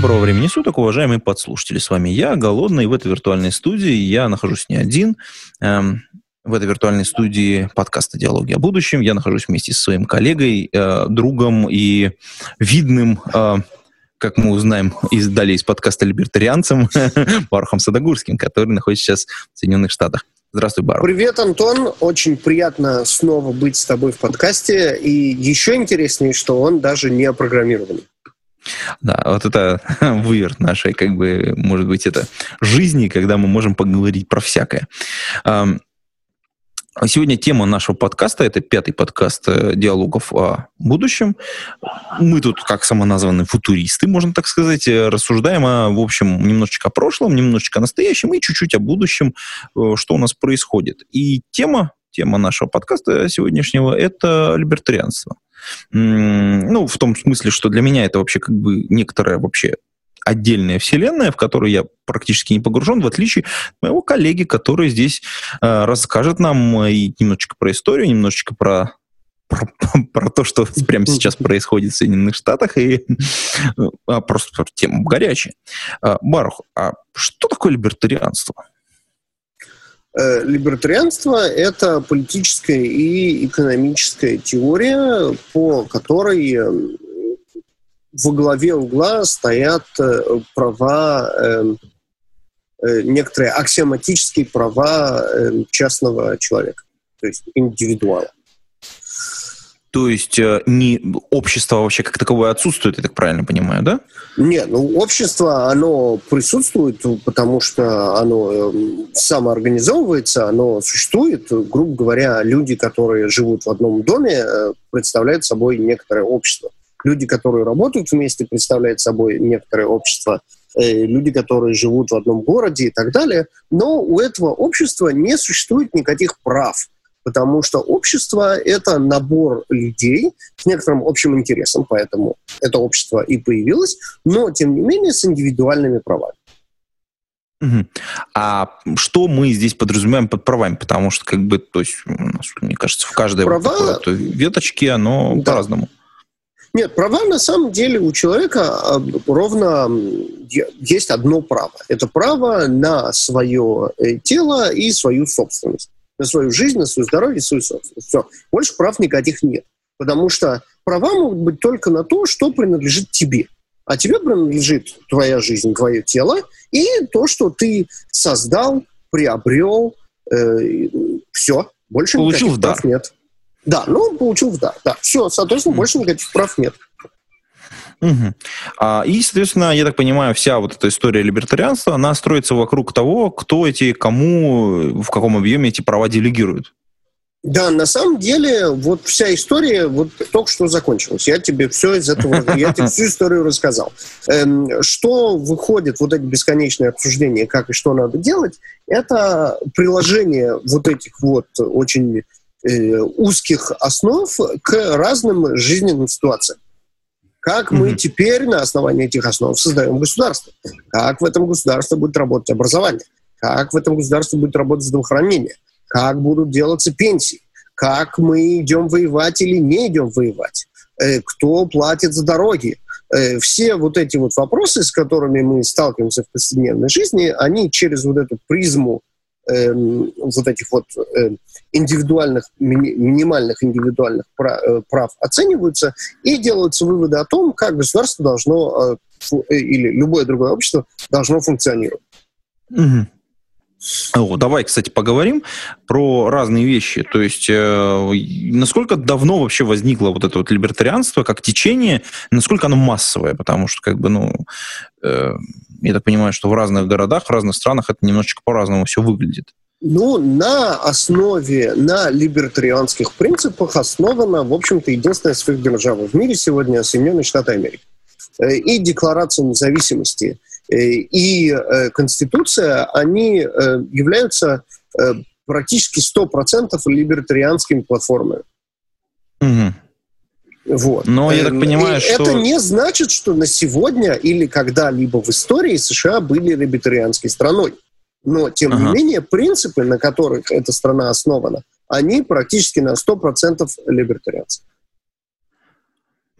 Доброго времени суток, уважаемые подслушатели. С вами я, Голодный, в этой виртуальной студии я нахожусь не один. Эм, в этой виртуальной студии подкаста «Диалоги о будущем». Я нахожусь вместе со своим коллегой, э, другом и видным, э, как мы узнаем из, далее из подкаста «Либертарианцем», Бархом Садогурским, который находится сейчас в Соединенных Штатах. Здравствуй, Бару. Привет, Антон. Очень приятно снова быть с тобой в подкасте. И еще интереснее, что он даже не программированный. Да, вот это выверт нашей, как бы, может быть, это жизни, когда мы можем поговорить про всякое. Сегодня тема нашего подкаста, это пятый подкаст э, диалогов о будущем. Мы тут, как самоназванные футуристы, можно так сказать, э, рассуждаем, о, в общем, немножечко о прошлом, немножечко о настоящем и чуть-чуть о будущем, э, что у нас происходит. И тема, тема нашего подкаста сегодняшнего – это либертарианство. Ну, в том смысле, что для меня это вообще как бы некоторая вообще отдельная вселенная, в которую я практически не погружен, в отличие от моего коллеги, который здесь э, расскажет нам и немножечко про историю, немножечко про про, про то, что прямо сейчас происходит в Соединенных Штатах, и а, просто тема горячая. А, Барух, а что такое либертарианство? Э, либертарианство – это политическая и экономическая теория, по которой э, во главе угла стоят э, права, некоторые аксиоматические права частного человека, то есть индивидуала. То есть э, не общество вообще как таковое отсутствует, я так правильно понимаю, да? Нет, ну общество, оно присутствует, потому что оно эм, самоорганизовывается, оно существует. Грубо говоря, люди, которые живут в одном доме, э, представляют собой некоторое общество. Люди, которые работают вместе, представляют собой некоторое общество э, люди, которые живут в одном городе и так далее. Но у этого общества не существует никаких прав потому что общество — это набор людей с некоторым общим интересом, поэтому это общество и появилось, но, тем не менее, с индивидуальными правами. Угу. А что мы здесь подразумеваем под правами? Потому что, как бы, то есть, мне кажется, в каждой Права... вот веточке оно да. по-разному. Нет, права на самом деле у человека ровно есть одно право. Это право на свое э, тело и свою собственность на свою жизнь, на свое здоровье, на свою собственность. Все. Больше прав никаких нет. Потому что права могут быть только на то, что принадлежит тебе. А тебе принадлежит твоя жизнь, твое тело и то, что ты создал, приобрел, э, все. Больше получил никаких в дар. прав нет. Да, ну, получил в дар. Да, все, соответственно, mm. больше никаких прав нет. Угу. А, и, соответственно, я так понимаю, вся вот эта история либертарианства, она строится вокруг того, кто эти, кому, в каком объеме эти права делегируют. Да, на самом деле, вот вся история вот только что закончилась. Я тебе все из этого, я тебе всю историю рассказал. Эм, что выходит, вот эти бесконечные обсуждения, как и что надо делать, это приложение вот этих вот очень э, узких основ к разным жизненным ситуациям. Как мы теперь на основании этих основ создаем государство? Как в этом государстве будет работать образование? Как в этом государстве будет работать здравоохранение? Как будут делаться пенсии? Как мы идем воевать или не идем воевать? Э, кто платит за дороги? Э, все вот эти вот вопросы, с которыми мы сталкиваемся в повседневной жизни, они через вот эту призму э, вот этих вот э, индивидуальных, ми, минимальных индивидуальных прав, э, прав оцениваются и делаются выводы о том, как государство должно э, э или любое другое общество должно функционировать. Угу. О, давай, кстати, поговорим про разные вещи. То есть, э, насколько давно вообще возникло вот это вот либертарианство как течение, насколько оно массовое, потому что, как бы, ну, э, я так понимаю, что в разных городах, в разных странах это немножечко по-разному все выглядит. Ну, на основе, на либертарианских принципах основана, в общем-то, единственная сверхдержава в мире сегодня Соединенные Штаты Америки. Э, и Декларация независимости, э, и э, Конституция, они являются практически 100% либертарианскими платформами. Угу. Вот. Но я так понимаю, и что... Это не значит, что на сегодня или когда-либо в истории США были либертарианской страной. Но, тем ага. не менее, принципы, на которых эта страна основана, они практически на 100% либертарианцы.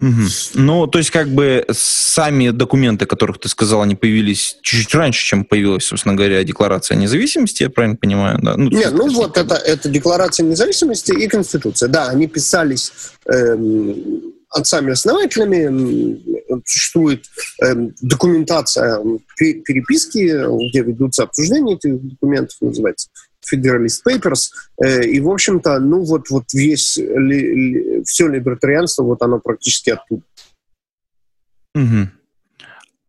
Угу. Ну, то есть, как бы сами документы, которых ты сказал, они появились чуть-чуть раньше, чем появилась, собственно говоря, декларация независимости, я правильно понимаю, да? Ну, Нет, ну вот это, это декларация независимости и Конституция. Да, они писались эм, отцами-основателями, существует эм, документация переписки, где ведутся обсуждения этих документов, называется Federalist Papers. Э, и, в общем-то, ну вот, вот весь, ли, ли, все либертарианство, вот оно практически оттуда. Угу.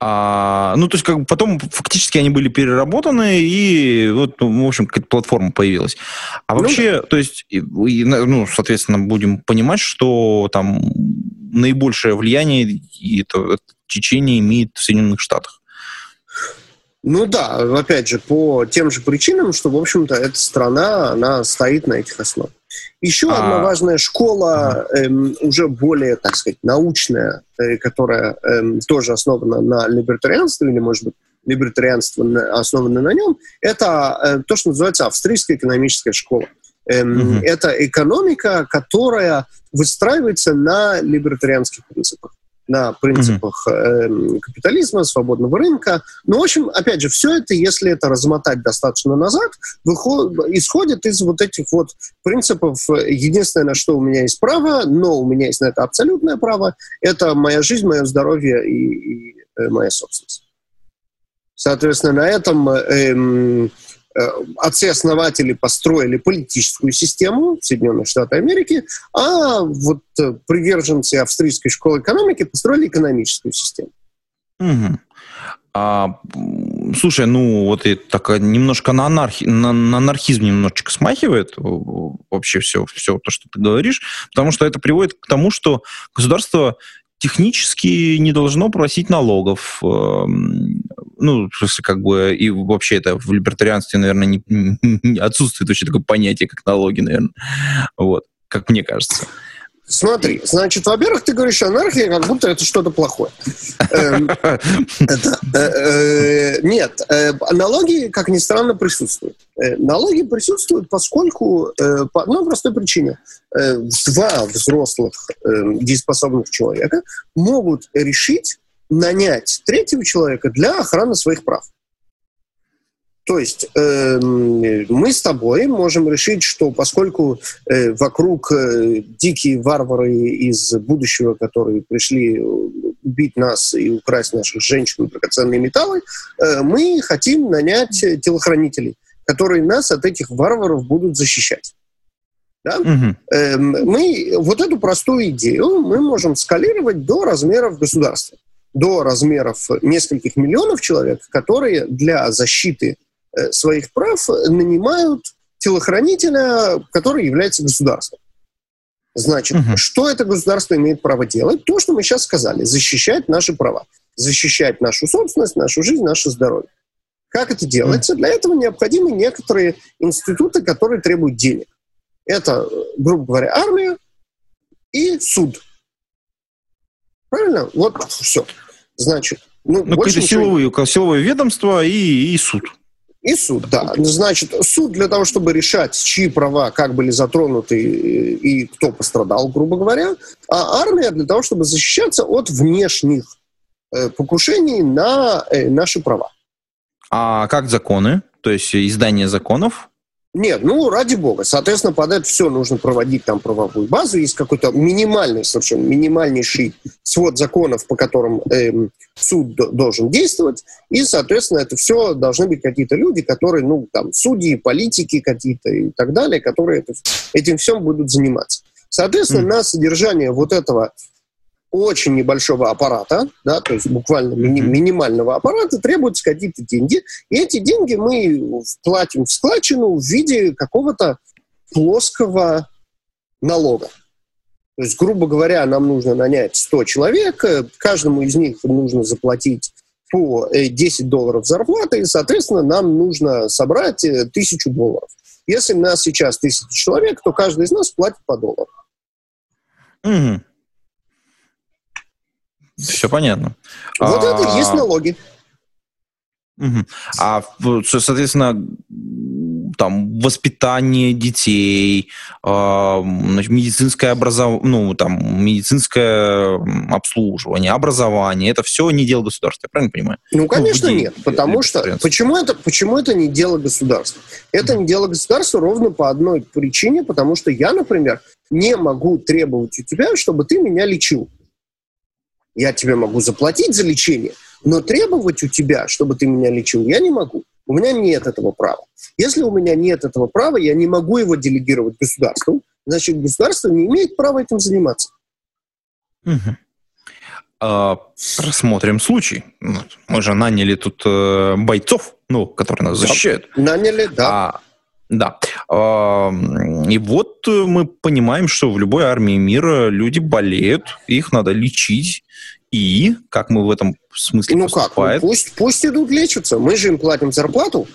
А, ну, то есть, как бы потом фактически они были переработаны, и вот, ну, в общем, какая-то платформа появилась. А ну вообще, то есть, и, и, ну, соответственно, будем понимать, что там наибольшее влияние это, это течение имеет в Соединенных Штатах. Ну да, опять же, по тем же причинам, что, в общем-то, эта страна, она стоит на этих основах. Еще а... одна важная школа, эм, уже более, так сказать, научная, э, которая эм, тоже основана на либертарианстве, или, может быть, либертарианство основано на нем, это э, то, что называется австрийская экономическая школа. Эм, угу. Это экономика, которая выстраивается на либертарианских принципах на принципах mm-hmm. э, капитализма, свободного рынка. Ну, в общем, опять же, все это, если это размотать достаточно назад, выход, исходит из вот этих вот принципов. Единственное, на что у меня есть право, но у меня есть на это абсолютное право, это моя жизнь, мое здоровье и, и э, моя собственность. Соответственно, на этом э, Э, отцы-основатели построили политическую систему Соединенных Штатов Америки, а вот э, приверженцы австрийской школы экономики построили экономическую систему. Угу. А, слушай, ну вот это так немножко на, анархи, на, на анархизм немножечко смахивает вообще все, все то, что ты говоришь, потому что это приводит к тому, что государство технически не должно просить налогов. Эм, ну, в смысле, как бы, и вообще это в либертарианстве, наверное, не, не отсутствует вообще такое понятие, как налоги, наверное. Вот, как мне кажется. Смотри, значит, во-первых, ты говоришь анархия, как будто это что-то плохое. Эм, э, э, нет, э, налоги, как ни странно, присутствуют. Налоги присутствуют, поскольку по одной простой причине. Два взрослых дееспособных человека могут решить нанять третьего человека для охраны своих прав. То есть э, мы с тобой можем решить, что поскольку э, вокруг э, дикие варвары из будущего, которые пришли убить нас и украсть наших женщин драгоценные металлы, э, мы хотим нанять телохранителей, которые нас от этих варваров будут защищать. Да? Угу. Э, мы вот эту простую идею мы можем скалировать до размеров государства, до размеров нескольких миллионов человек, которые для защиты Э, своих прав нанимают телохранителя, который является государством. Значит, угу. что это государство имеет право делать? То, что мы сейчас сказали, защищать наши права, защищать нашу собственность, нашу жизнь, наше здоровье. Как это делается? Для этого необходимы некоторые институты, которые требуют денег. Это, грубо говоря, армия и суд. Правильно? Вот все. Значит, ну, ну какие-то силовые, силовое ведомство и, и суд. И суд, да. Значит, суд для того, чтобы решать, чьи права как были затронуты и кто пострадал, грубо говоря, а армия для того, чтобы защищаться от внешних э, покушений на э, наши права. А как законы? То есть издание законов? Нет, ну, ради бога. Соответственно, под это все нужно проводить там правовую базу. Есть какой-то минимальный, совершенно минимальнейший свод законов, по которым эм, суд должен действовать. И, соответственно, это все должны быть какие-то люди, которые, ну, там, судьи, политики какие-то и так далее, которые это, этим всем будут заниматься. Соответственно, mm. на содержание вот этого очень небольшого аппарата, да, то есть буквально ми- минимального аппарата, требуются какие-то деньги, и эти деньги мы платим в складчину в виде какого-то плоского налога. То есть, грубо говоря, нам нужно нанять 100 человек, каждому из них нужно заплатить по 10 долларов зарплаты, и, соответственно, нам нужно собрать 1000 долларов. Если у нас сейчас 1000 человек, то каждый из нас платит по доллару. Mm-hmm. Все понятно. Вот а... это и есть налоги. Угу. А, соответственно, там воспитание детей, э, медицинское образование, ну, там, медицинское обслуживание, образование, это все не дело государства, я правильно понимаю? Ну, конечно, ну, нет, потому что, почему это, почему это не дело государства? Это не дело государства ровно по одной причине, потому что я, например, не могу требовать у тебя, чтобы ты меня лечил. Я тебе могу заплатить за лечение, но требовать у тебя, чтобы ты меня лечил, я не могу. У меня нет этого права. Если у меня нет этого права, я не могу его делегировать государству, значит, государство не имеет права этим заниматься. Угу. А, рассмотрим случай. Мы же наняли тут э, бойцов, ну, которые нас защищают. Наняли, да. А, да. И вот мы понимаем, что в любой армии мира люди болеют, их надо лечить. И как мы в этом смысле Ну поступает? как, ну, пусть, пусть идут лечиться. Мы же им платим зарплату.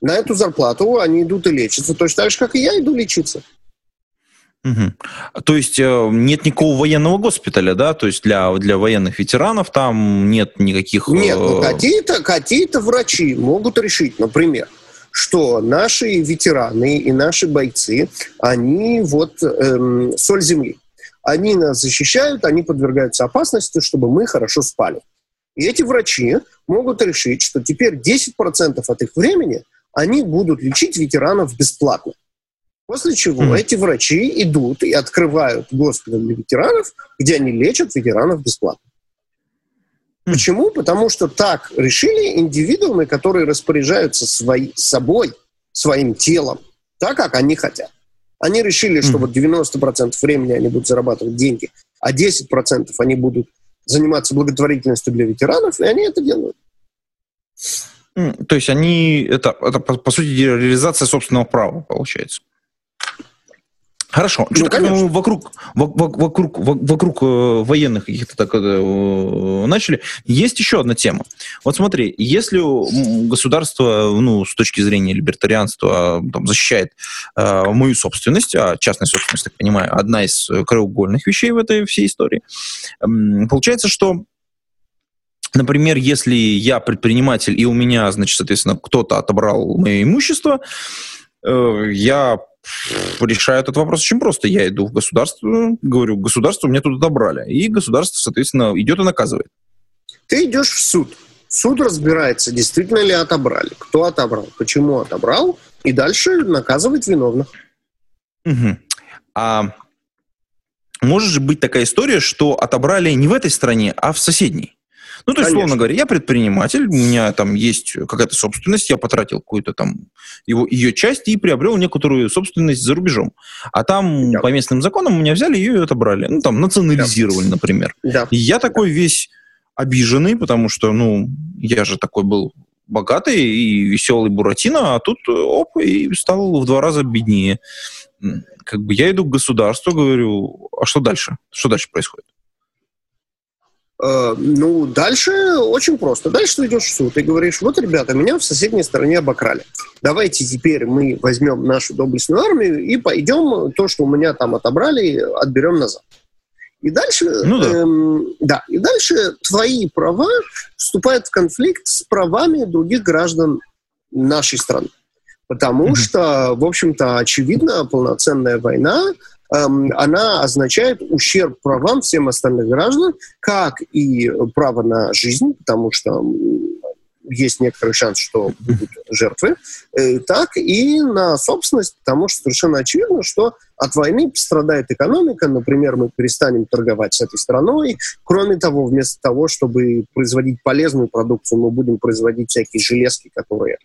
На эту зарплату они идут и лечатся. Точно так же, как и я иду лечиться. Угу. То есть э, нет никакого военного госпиталя, да? То есть для, для военных ветеранов там нет никаких... Нет, ну э, какие-то какие врачи могут решить, например, что наши ветераны и наши бойцы, они вот эм, соль земли. Они нас защищают, они подвергаются опасности, чтобы мы хорошо спали. И эти врачи могут решить, что теперь 10% от их времени они будут лечить ветеранов бесплатно. После чего mm-hmm. эти врачи идут и открывают госпиталь для ветеранов, где они лечат ветеранов бесплатно. Почему? Потому что так решили индивидуумы, которые распоряжаются свои, собой, своим телом, так, как они хотят. Они решили, что вот 90% времени они будут зарабатывать деньги, а 10% они будут заниматься благотворительностью для ветеранов, и они это делают. То есть они, это, это по, по сути, реализация собственного права, получается. Хорошо. Ну, Что-то мы вокруг, вокруг, вокруг э, военных каких-то так э, начали. Есть еще одна тема. Вот смотри, если государство, ну, с точки зрения либертарианства, там, защищает э, мою собственность, а частная собственность, так понимаю, одна из краеугольных вещей в этой всей истории, э, получается, что Например, если я предприниматель, и у меня, значит, соответственно, кто-то отобрал мое имущество, э, я решаю этот вопрос очень просто. Я иду в государство, говорю, государство мне тут добрали. И государство, соответственно, идет и наказывает. Ты идешь в суд. Суд разбирается, действительно ли отобрали, кто отобрал, почему отобрал, и дальше наказывает виновных. Угу. А может же быть такая история, что отобрали не в этой стране, а в соседней? Ну, то есть, Конечно. условно говоря, я предприниматель, у меня там есть какая-то собственность, я потратил какую-то там его, ее часть и приобрел некоторую собственность за рубежом. А там да. по местным законам у меня взяли ее и отобрали. Ну, там, национализировали, да. например. Да. И я такой да. весь обиженный, потому что, ну, я же такой был богатый и веселый Буратино, а тут оп, и стал в два раза беднее. Как бы я иду к государству, говорю, а что дальше? Что дальше происходит? Э, ну, дальше очень просто. Дальше ты идешь в суд и говоришь, вот, ребята, меня в соседней стороне обокрали. Давайте теперь мы возьмем нашу доблестную армию и пойдем то, что у меня там отобрали, отберем назад. И дальше, ну, да. Эм, да, и дальше твои права вступают в конфликт с правами других граждан нашей страны. Потому mm-hmm. что, в общем-то, очевидно, полноценная война она означает ущерб правам всем остальных граждан, как и право на жизнь, потому что есть некоторый шанс, что будут жертвы, э, так и на собственность, потому что совершенно очевидно, что от войны страдает экономика, например, мы перестанем торговать с этой страной. Кроме того, вместо того, чтобы производить полезную продукцию, мы будем производить всякие железки, которые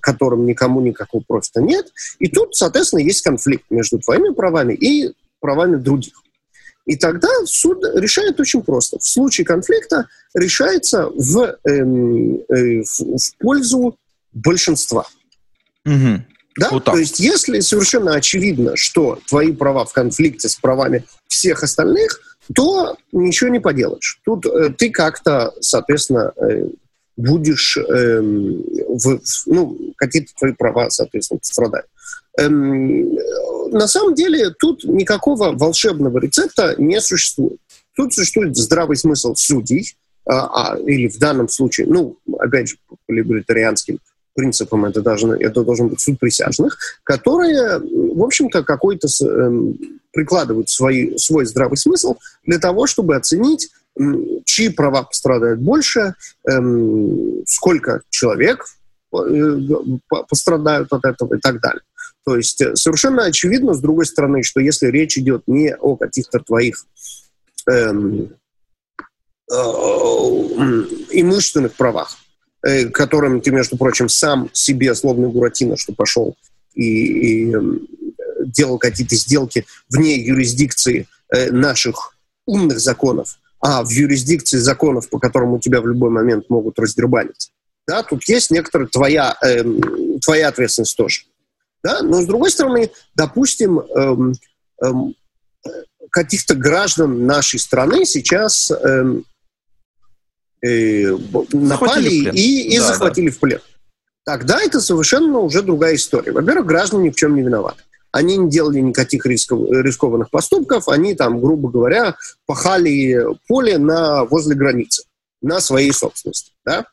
которым никому никакого профита нет. И тут, соответственно, есть конфликт между твоими правами и правами других. И тогда суд решает очень просто. В случае конфликта решается в, эм, э, в, в пользу большинства. Угу. Да? Вот То есть, если совершенно очевидно, что твои права в конфликте с правами всех остальных, то ничего не поделаешь. Тут э, ты как-то, соответственно, э, будешь, эм, в, ну, какие-то твои права, соответственно, пострадают. Эм, на самом деле тут никакого волшебного рецепта не существует. Тут существует здравый смысл судей, а, а, или в данном случае, ну, опять же, по либертарианским принципам это, должно, это должен быть суд присяжных, которые, в общем-то, какой-то эм, прикладывают свой, свой здравый смысл для того, чтобы оценить, чьи права пострадают больше, эм, сколько человек э, пострадают от этого и так далее. То есть э, совершенно очевидно, с другой стороны, что если речь идет не о каких-то твоих эм, э, имущественных правах, э, которым ты, между прочим, сам себе, злобный Буратино, что пошел и, и э, делал какие-то сделки вне юрисдикции э, наших умных законов, а в юрисдикции законов, по которым у тебя в любой момент могут раздербанить. Да, тут есть некоторая твоя, э, твоя ответственность тоже. Да? Но, с другой стороны, допустим, эм, эм, каких-то граждан нашей страны сейчас эм, э, напали и, и да, захватили да. в плен. Тогда это совершенно уже другая история. Во-первых, граждане ни в чем не виноваты. Они не делали никаких рисков, рискованных поступков, они там, грубо говоря, пахали поле на, возле границы, на своей собственности. Да?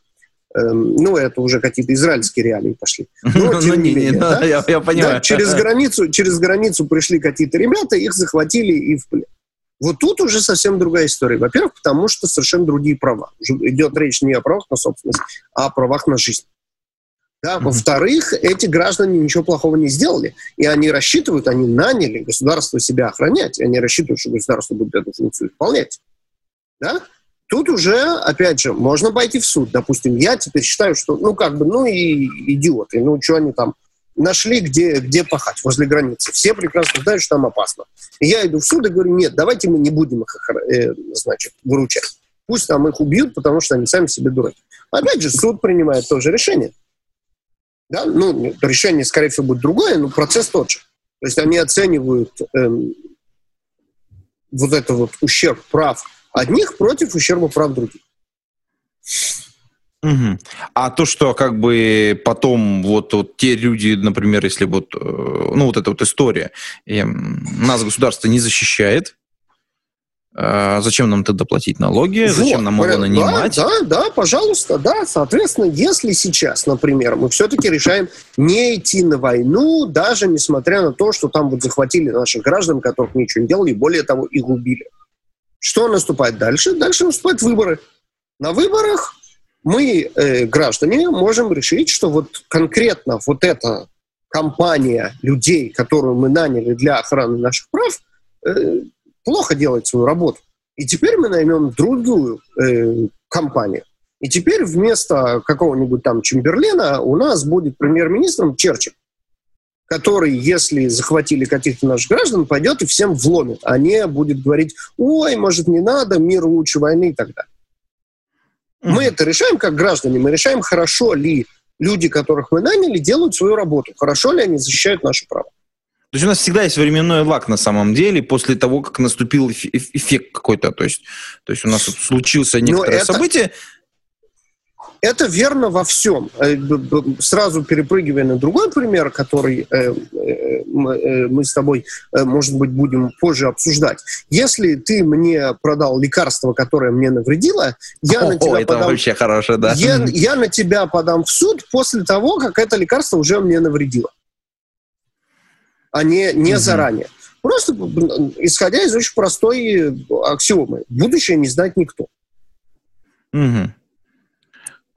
Эм, ну, это уже какие-то израильские реалии пошли. Но, ну, тем не менее, да, я, я понимаю. Да, через, границу, через границу пришли какие-то ребята, их захватили и в плен. Вот тут уже совсем другая история. Во-первых, потому что совершенно другие права. Идет речь не о правах на собственность, а о правах на жизнь. Да? Во-вторых, эти граждане ничего плохого не сделали. И они рассчитывают, они наняли государство себя охранять. И они рассчитывают, что государство будет эту функцию исполнять. Да? Тут уже, опять же, можно пойти в суд. Допустим, я теперь считаю, что, ну, как бы, ну и идиоты. Ну, что они там нашли, где, где пахать, возле границы. Все прекрасно знают, что там опасно. И я иду в суд и говорю, нет, давайте мы не будем их, э, значит, выручать. Пусть там их убьют, потому что они сами себе дураки. Опять же, суд принимает тоже решение. Да? Ну, решение, скорее всего, будет другое, но процесс тот же. То есть они оценивают эм, вот это вот ущерб прав одних против ущерба прав других. Угу. А то, что как бы потом вот, вот те люди, например, если вот, э, ну вот эта вот история, и нас государство не защищает, а зачем нам тогда платить налоги? Зачем вот, нам его нанимать? Да, да, да, пожалуйста, да. Соответственно, если сейчас, например, мы все-таки решаем не идти на войну, даже несмотря на то, что там вот захватили наших граждан, которых ничего не делали, и более того, их убили. Что наступает дальше? Дальше наступают выборы. На выборах мы, э, граждане, можем решить, что вот конкретно вот эта компания людей, которую мы наняли для охраны наших прав, э, плохо делает свою работу. И теперь мы наймем другую э, компанию. И теперь вместо какого-нибудь там Чемберлена у нас будет премьер-министром Черчилль который, если захватили каких-то наших граждан, пойдет и всем вломит, а не будет говорить, ой, может, не надо, мир лучше войны и так далее. Mm-hmm. Мы это решаем как граждане, мы решаем, хорошо ли люди, которых мы наняли, делают свою работу, хорошо ли они защищают наши права. То есть у нас всегда есть временной лак на самом деле после того, как наступил эффект какой-то. То есть, то есть у нас случился некоторое это... событие, это верно во всем. Э, сразу перепрыгивая на другой пример, который э, э, мы с тобой, может быть, будем позже обсуждать. Если ты мне продал лекарство, которое мне навредило, я О, на тебя это подам... вообще хорошее, да. Я, я на тебя подам в суд после того, как это лекарство уже мне навредило, а не, не угу. заранее. Просто исходя из очень простой аксиомы. Будущее не знает никто. Угу.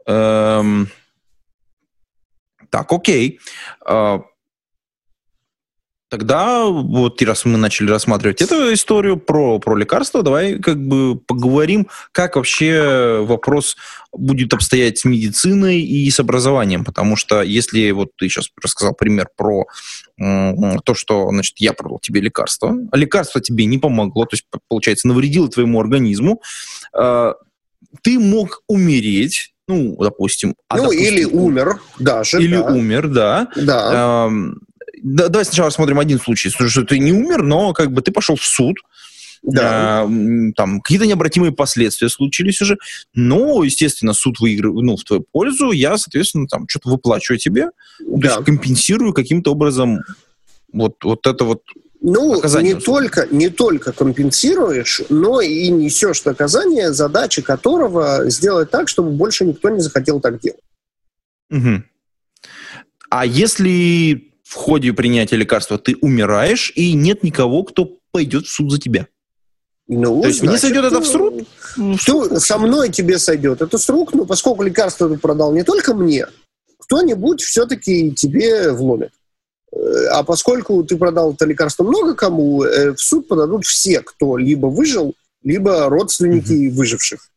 Эм, так, окей. Э, тогда вот раз мы начали рассматривать эту историю про, про лекарства, давай как бы поговорим, как вообще вопрос будет обстоять с медициной и с образованием, потому что если вот ты сейчас рассказал пример про то, что, значит, я продал тебе лекарство, а лекарство тебе не помогло, то есть, получается, навредило твоему организму, э, ты мог умереть, ну, допустим... А, ну, допустим, или умер даже. Или да. умер, да. Да. Эм, да. Давай сначала рассмотрим один случай, что ты не умер, но как бы ты пошел в суд, да. Э, там какие-то необратимые последствия случились уже, но, естественно, суд выигрывает ну, в твою пользу, я, соответственно, там что-то выплачиваю тебе, да. то есть компенсирую каким-то образом вот, вот это вот ну, не только, не только компенсируешь, но и несешь наказание, задача которого сделать так, чтобы больше никто не захотел так делать. Угу. А если в ходе принятия лекарства ты умираешь, и нет никого, кто пойдет в суд за тебя? Ну, То есть мне сойдет это в срок? Что со мной тебе сойдет это срок, но поскольку лекарство ты продал не только мне, кто-нибудь все-таки тебе вломит. Э, а поскольку ты продал это лекарство много кому, э, в суд подадут все, кто либо выжил, либо родственники Мгм. выживших.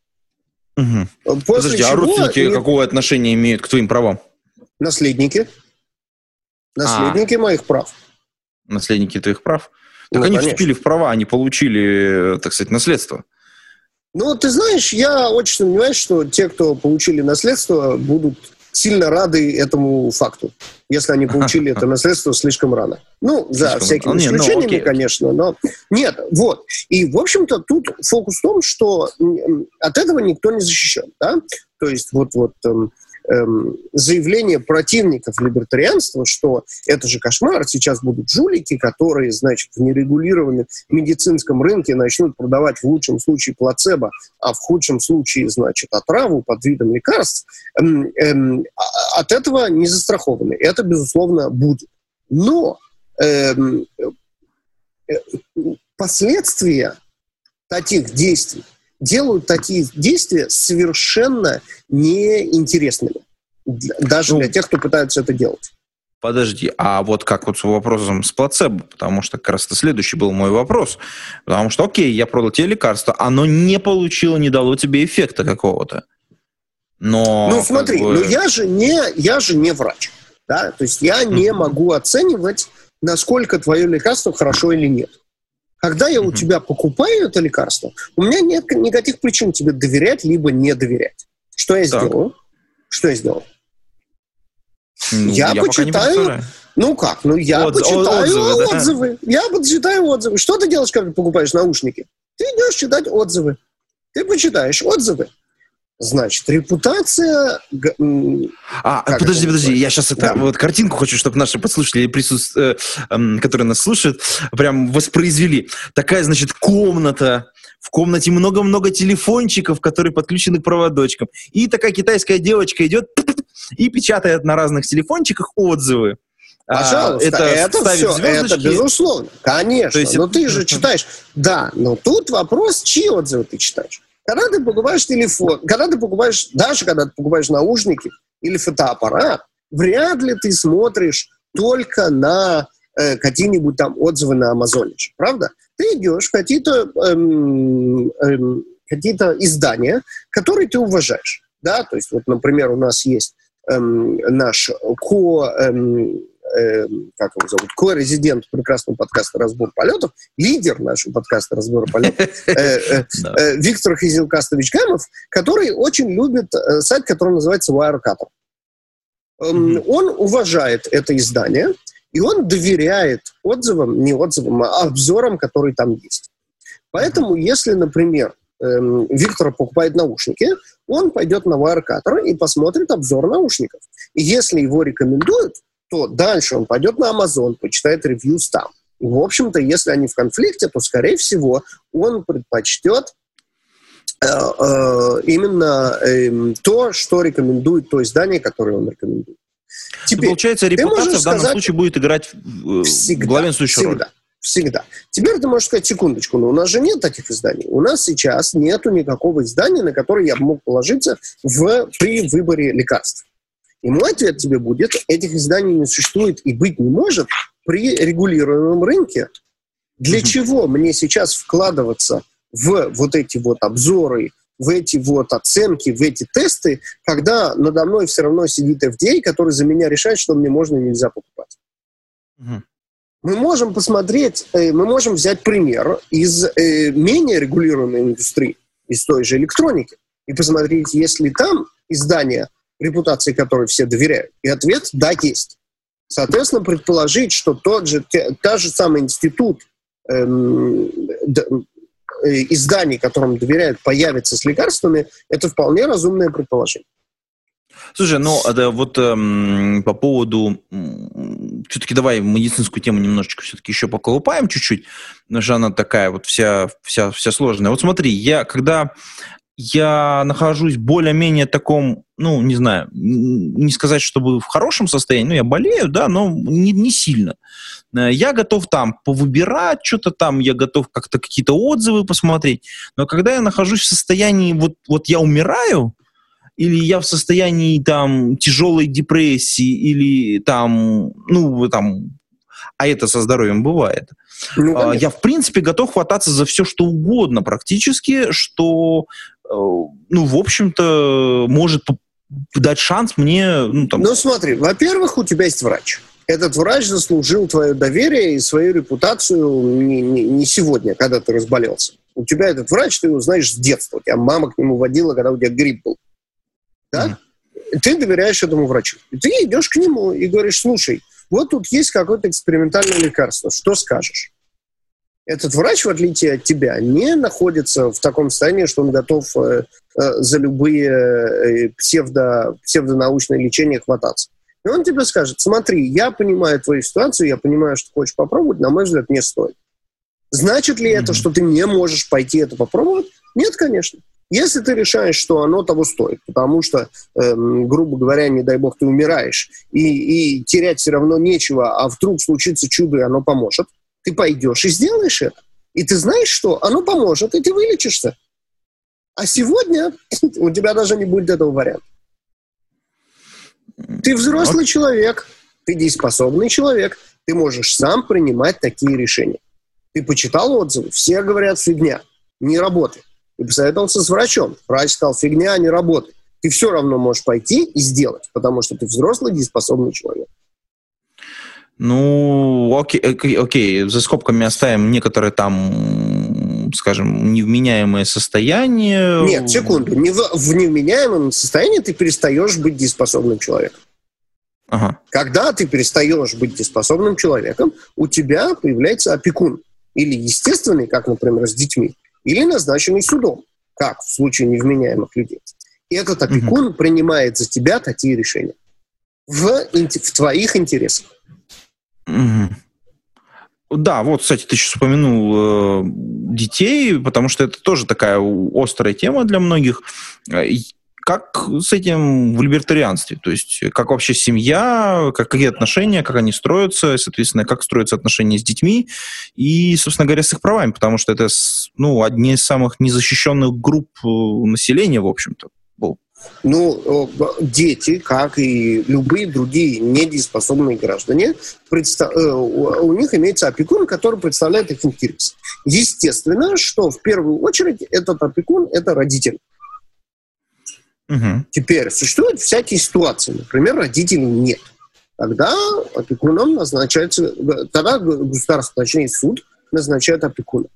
Мгм. После Подожди, а чего родственники не- какое отношение имеют к твоим правам? Наследники. Наследники моих прав. Наследники твоих прав? Так Ну, они конечно. вступили в права, они получили, э, так сказать, наследство. Ну, ты знаешь, я очень сомневаюсь, что те, кто получили наследство, будут сильно рады этому факту, если они получили это наследство слишком рано. Ну, за Слишком всякими. Не, ну, исключениями, окей. конечно, но нет, вот. И, в общем-то, тут фокус в том, что от этого никто не защищен, да? То есть вот, вот эм, заявление противников либертарианства, что это же кошмар, сейчас будут жулики, которые, значит, в нерегулированном медицинском рынке начнут продавать в лучшем случае плацебо, а в худшем случае, значит, отраву под видом лекарств, эм, эм, а- от этого не застрахованы. Это, безусловно, будет. Но эм, э, последствия таких действий делают такие действия совершенно неинтересными. Даже Ну, для тех, кто пытается это делать. Подожди, а вот как вот с вопросом с плацебо? Потому что как раз это следующий был мой вопрос. Потому что, окей, я продал тебе лекарство, оно не получило, не дало тебе эффекта какого-то. Но... Ну, смотри, бы- ну я же не, я же не врач. Да? То есть я не Мгм. могу оценивать, насколько твое лекарство хорошо или нет. Когда я у тебя покупаю это лекарство, у меня нет никаких причин тебе доверять либо не доверять. Что я Так. сделаю? Что я сделал? Ну, я не почитаю. Ну как? Ну я Отз- почитаю отзывы, да? отзывы. Я почитаю отзывы. Что ты делаешь, когда покупаешь наушники? Ты идешь читать отзывы. Ты почитаешь отзывы. Значит, репутация... А, Как подожди, это подожди, называется? я сейчас это Да. вот картинку хочу, чтобы наши подслушатели, присутств- э, эм, которые нас слушают, прям воспроизвели. Такая, значит, комната. В комнате много-много телефончиков, которые подключены к проводочкам. И такая китайская девочка идет и печатает на разных телефончиках отзывы. А, Пожалуйста, это, ставит все, это звездочки. безусловно, конечно. Есть но это- ты же читаешь, да, но тут вопрос, чьи отзывы ты читаешь. Когда ты покупаешь телефон, когда ты покупаешь, даже когда ты покупаешь наушники или фотоаппарат, вряд ли ты смотришь только на э, какие-нибудь там отзывы на Амазоне, правда? Ты идешь в какие-то эм, эм, какие-то издания, которые ты уважаешь, да, то есть вот, например, у нас есть эм, наш ко эм, эм, как его зовут, ко-резидент прекрасного подкаста «Разбор полетов», лидер нашего подкаста «Разбора полетов», э, э, э, Виктор Хизилкастович Гамов, который очень любит э, сайт, который называется Wirecutter. Эм. Он уважает это издание, и он доверяет отзывам, не отзывам, а обзорам, которые там есть. Поэтому, если, например, эм, Виктор покупает наушники, он пойдет на Wirecutter и посмотрит обзор наушников. И если его рекомендуют, то дальше он пойдет на Amazon, почитает ревьюс там. И, в общем-то, если они в конфликте, то, скорее всего, он предпочтет э, э, именно эм, то, что рекомендует то издание, которое он рекомендует. Теперь, получается, репутация в данном сказать- случае будет играть э, всегда, главенствующую роль. всегда, всегда. Теперь ты можешь сказать, секундочку, но у нас же нет таких изданий. У нас сейчас нету никакого издания, на которое я мог положиться в, при выборе лекарств. И мой ответ тебе будет, этих изданий не существует и быть не может при регулируемом рынке. Для Мгм. чего мне сейчас вкладываться в вот эти вот обзоры, в эти вот оценки, в эти тесты, когда надо мной все равно сидит FDA, который за меня решает, что мне можно и нельзя покупать. Мгм. Мы можем посмотреть, э, мы можем взять пример из э, менее регулируемой индустрии, из той же электроники, и посмотреть, есть ли там издания, репутации которой все доверяют. И ответ – да, есть. Соответственно, предположить, что тот же, те- та же самый институт эм, д- э, изданий, которым доверяют, появится с лекарствами, это вполне разумное предположение. Слушай, ну а да, вот эм, по поводу все-таки давай медицинскую тему немножечко все-таки еще поколупаем чуть-чуть, потому что она такая вот вся, вся, вся сложная. Вот смотри, я когда я нахожусь более-менее таком, ну, не знаю, не сказать, чтобы в хорошем состоянии, ну, я болею, да, но не, не сильно. Э, я готов там повыбирать что-то там, я готов как-то какие-то отзывы посмотреть, но когда я нахожусь в состоянии, вот, вот я умираю, или я в состоянии там тяжелой депрессии, или там, ну, там, а это со здоровьем бывает, ну, а, я, в принципе, готов хвататься за все, что угодно практически, что, ну, в общем-то, может дать шанс мне... Ну, там... ну смотри, во-первых, у тебя есть врач. Этот врач заслужил твое доверие и свою репутацию не, не, не сегодня, когда ты разболелся. У тебя этот врач, ты его знаешь с детства. У тебя мама к нему водила, когда у тебя грипп был. Да? Mm. Ты доверяешь этому врачу. И ты идешь к нему и говоришь, слушай, вот тут есть какое-то экспериментальное лекарство, что скажешь? Этот врач, в отличие от тебя, не находится в таком состоянии, что он готов э, э, за любые э, псевдо, псевдонаучные лечения хвататься. И он тебе скажет, смотри, я понимаю твою ситуацию, я понимаю, что хочешь попробовать, на мой взгляд, не стоит. Значит ли mm-hmm. это, что ты не можешь пойти это попробовать? Нет, конечно. Если ты решаешь, что оно того стоит, потому что, эм, грубо говоря, не дай бог, ты умираешь, и, и терять все равно нечего, а вдруг случится чудо, и оно поможет, ты пойдешь и сделаешь это. И ты знаешь, что оно поможет, и ты вылечишься. А сегодня у тебя даже не будет этого варианта. Ты взрослый человек, ты дееспособный человек, ты можешь сам принимать такие решения. Ты почитал отзывы, все говорят фигня, не работает и посоветовался с врачом. Врач сказал, фигня, не работает. Ты все равно можешь пойти и сделать, потому что ты взрослый, дееспособный человек. Ну, окей, окей, окей, за скобками оставим некоторые там, скажем, невменяемое состояние. Нет, секунду. Не в, в невменяемом состоянии ты перестаешь быть дееспособным человеком. Ага. Когда ты перестаешь быть дееспособным человеком, у тебя появляется опекун. Или естественный, как, например, с детьми, или назначенный судом, как в случае невменяемых людей. И этот опекун угу. принимает за тебя такие решения в, в твоих интересах. Да, вот, кстати, ты сейчас упомянул э, детей, потому что это тоже такая острая тема для многих. Э, как с этим в либертарианстве? То есть как вообще семья, как, какие отношения, как они строятся, соответственно, как строятся отношения с детьми и, собственно говоря, с их правами, потому что это ну, одни из самых незащищенных групп э, населения, в общем-то. Ну, дети, как и любые другие недееспособные граждане, предста- э, у них имеется опекун, который представляет их интерес. Естественно, что в первую очередь этот опекун – это родитель. Угу. Теперь существуют всякие ситуации. Например, родителей нет. Тогда опекуном назначается, тогда государство, точнее суд, назначает опекуна.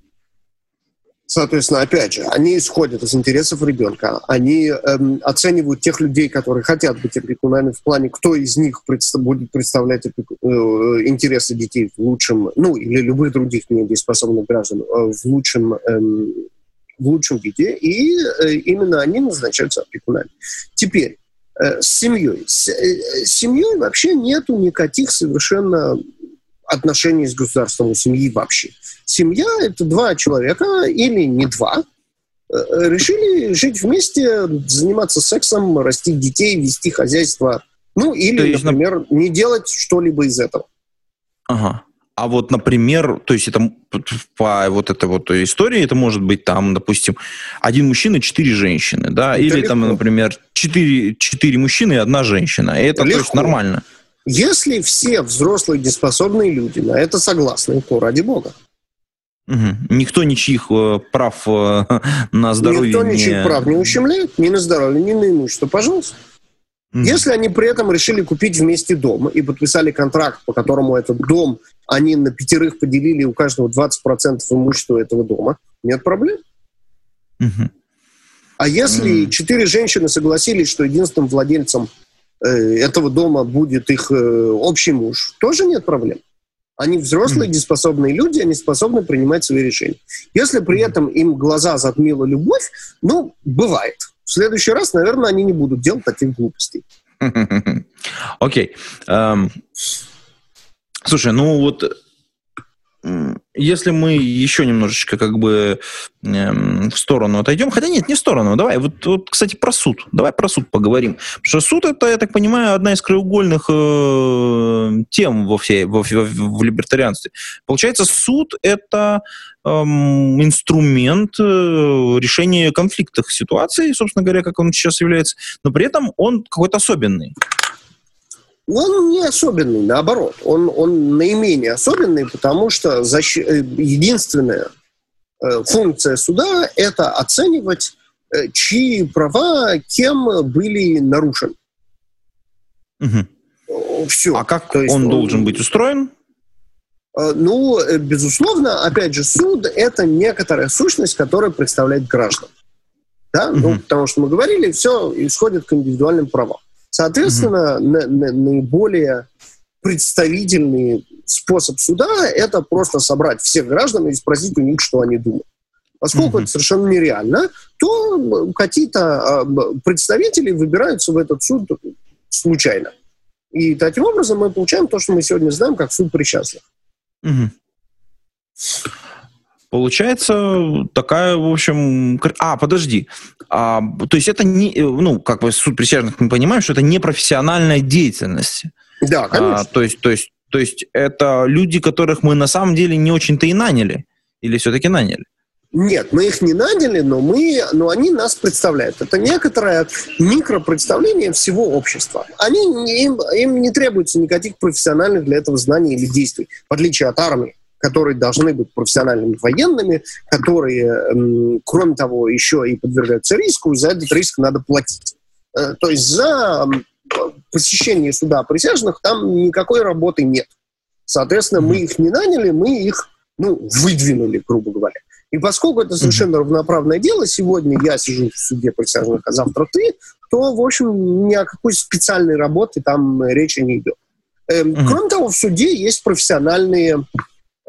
Соответственно, опять же, они исходят из интересов ребенка, они эм, оценивают тех людей, которые хотят быть опекунами в плане, кто из них предста- будет представлять опеку- э, интересы детей в лучшем, ну или любых других недееспособных граждан э, в лучшем эм, в лучшем виде, и э, именно они назначаются опекунами. Теперь, э, с семьей. С, э, с семьей вообще нету никаких совершенно отношений с государством у семьи вообще. Семья — это два человека, или не два, решили жить вместе, заниматься сексом, растить детей, вести хозяйство. Ну, или, есть, например, не делать что-либо из этого. Ага. А вот, например, то есть это по вот этой вот истории, это может быть там, допустим, один мужчина, четыре женщины, да, это или легко. там, например, четыре, четыре мужчины и одна женщина. И это, это то есть нормально. Если все взрослые дееспособные люди на это согласны, то ради бога. Угу. Никто ничьих э, прав э, на здоровье Никто ничьих не... прав не ущемляет, ни на здоровье, ни на имущество. Пожалуйста. Mm. Если они при этом решили купить вместе дом и подписали контракт, по которому этот дом они на пятерых поделили у каждого 20% имущества этого дома, нет проблем. Mm-hmm. А если mm. четыре женщины согласились, что единственным владельцем этого дома будет их э, общий муж, тоже нет проблем. Они взрослые, дееспособные люди, они способны принимать свои решения. Если при этом им глаза затмила любовь, ну, бывает. В следующий раз, наверное, они не будут делать таких глупостей. Окей. Эм, слушай, ну вот если мы еще немножечко как бы эм, в сторону отойдем, хотя нет, не в сторону, давай, вот, вот, кстати, про суд, давай про суд поговорим, потому что суд это, я так понимаю, одна из краеугольных э, тем во всей, во, в, в либертарианстве. Получается, суд это эм, инструмент э, решения конфликтных ситуаций, собственно говоря, как он сейчас является, но при этом он какой-то особенный. Он не особенный, наоборот. Он, он наименее особенный, потому что защ... Э, единственная э, функция суда – это оценивать, э, чьи права кем были нарушены. Угу. Все. А как То есть он, он должен быть устроен? Ну, безусловно, опять же, суд – это некоторая сущность, которая представляет граждан. Да? Угу. Ну, потому что мы говорили, все исходит к индивидуальным правам. Соответственно, mm-hmm. на, на, наиболее представительный способ суда – это просто собрать всех граждан и спросить у них, что они думают. Поскольку mm-hmm. это совершенно нереально, то какие-то э, представители выбираются в этот суд случайно. И таким образом мы получаем то, что мы сегодня знаем как суд причастных. Угу. Получается такая, в общем... А, подожди. А, то есть это не... Ну, как бы суд присяжных мы понимаем, что это не профессиональная деятельность. Да, а, конечно. А, то, есть, то, есть, то есть это люди, которых мы на самом деле не очень-то и наняли? Или все-таки наняли? Нет, мы их не наняли, но, мы, но они нас представляют. Это некоторое микропредставление всего общества. Они, им, им не требуется никаких профессиональных для этого знаний или действий, в отличие от армии которые должны быть профессиональными военными, которые, кроме того, еще и подвергаются риску, и за этот риск надо платить. Э, то есть за посещение суда присяжных там никакой работы нет. Соответственно, мы их не наняли, мы их ну, выдвинули, грубо говоря. И поскольку это совершенно равноправное дело, сегодня я сижу в суде присяжных, а завтра ты, то, в общем, ни о какой специальной работе там речи не идет. Эм, mm Кроме того, в суде есть профессиональные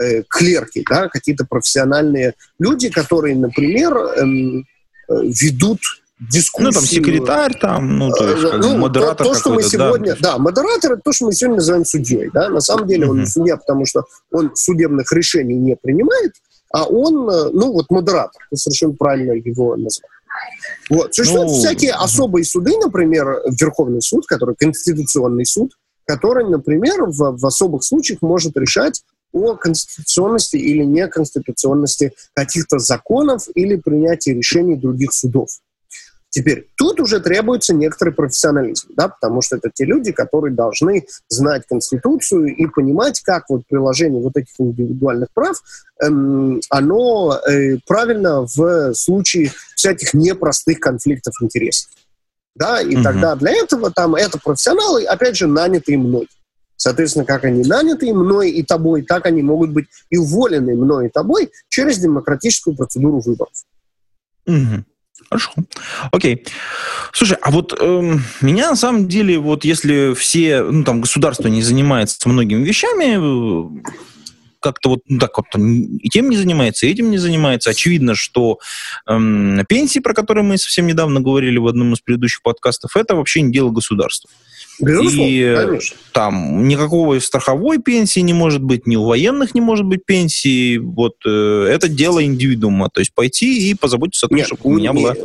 э, клерки, да, какие-то профессиональные люди, которые, например, эм, э, ведут дискуссию. Ну, там секретарь, там, ну, то есть, как ну, модератор то, то, что мы сегодня, да. да, модератор, это то, что мы сегодня называем судьей, да, на самом деле он не судья, потому что он судебных решений не принимает, а он, э, ну, вот модератор, ты совершенно правильно его назвал. Вот. Существуют ну, всякие особые суды, например, Верховный суд, который конституционный суд, который, например, в, в особых случаях может решать о конституционности или неконституционности каких-то законов или принятии решений других судов. Теперь, тут уже требуется некоторый профессионализм, да, потому что это те люди, которые должны знать Конституцию и понимать, как вот приложение вот этих индивидуальных прав, эм, оно э, правильно в случае всяких непростых конфликтов интересов. Да, и угу. тогда для этого там это профессионалы, опять же, нанятые мной. Соответственно, как они наняты мной и тобой, так они могут быть и уволены мной и тобой через демократическую процедуру выборов. Угу. Хорошо. Окей. Слушай, а вот эм, меня на самом деле, вот если все, ну там государство не занимается многими вещами, как-то вот ну, так вот и тем не занимается, и этим не занимается. Очевидно, что эм, пенсии, про которые мы совсем недавно говорили в одном из предыдущих подкастов, это вообще не дело государства. Безусловно, и конечно. там никакого страховой пенсии не может быть, ни у военных не может быть пенсии. Вот э, это дело индивидуума. То есть пойти и позаботиться о том, Нет, чтобы у меня была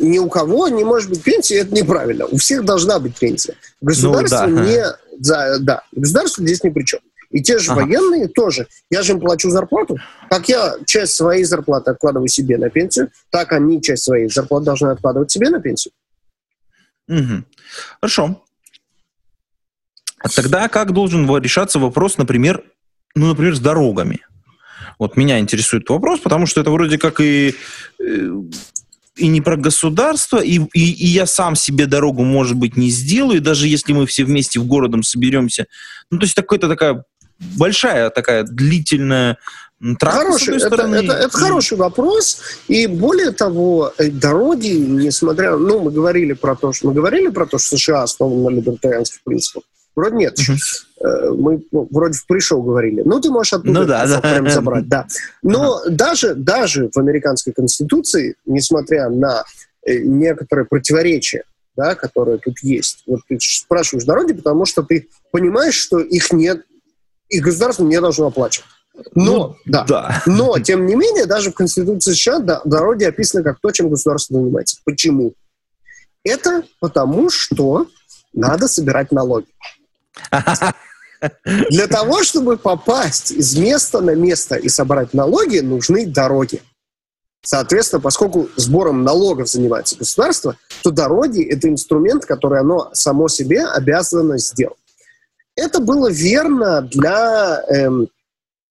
ни у кого не может быть пенсии, это неправильно. У всех должна быть пенсия. Государство ну, да. не... Да, да, государство здесь ни при чем. И те же ага. военные тоже. Я же им плачу зарплату. Как я часть своей зарплаты откладываю себе на пенсию, так они часть своей зарплаты должны откладывать себе на пенсию. Угу. Хорошо. А тогда как должен решаться вопрос, например, ну, например, с дорогами? Вот меня интересует вопрос, потому что это вроде как и, э, и не про государство, и, и, и я сам себе дорогу, может быть, не сделаю, даже если мы все вместе в городом соберемся. Ну, то есть такая-то такая большая такая длительная трасса, хороший, это, стороны. Это, это, это хороший вопрос. И более того, э, дороги, несмотря... Ну, мы говорили про то, что мы говорили про то, что США основаны на либертарианских принципах. Вроде нет. Uh-huh. Мы ну, вроде в пришел говорили. Ну, ты можешь оттуда ну, да, да. прям забрать, да. Но uh-huh. даже, даже в американской конституции, несмотря на э, некоторые противоречия, да, которые тут есть, вот ты спрашиваешь дороги, потому что ты понимаешь, что их нет и государство не должно оплачивать. Но, ну, да. да. Но, тем не менее, даже в Конституции США дороги описаны как то, чем государство занимается. Почему? Это потому, что надо собирать налоги. Для того, чтобы попасть из места на место и собрать налоги, нужны дороги. Соответственно, поскольку сбором налогов занимается государство, то дороги – это инструмент, который оно само себе обязано сделать. Это было верно для эм,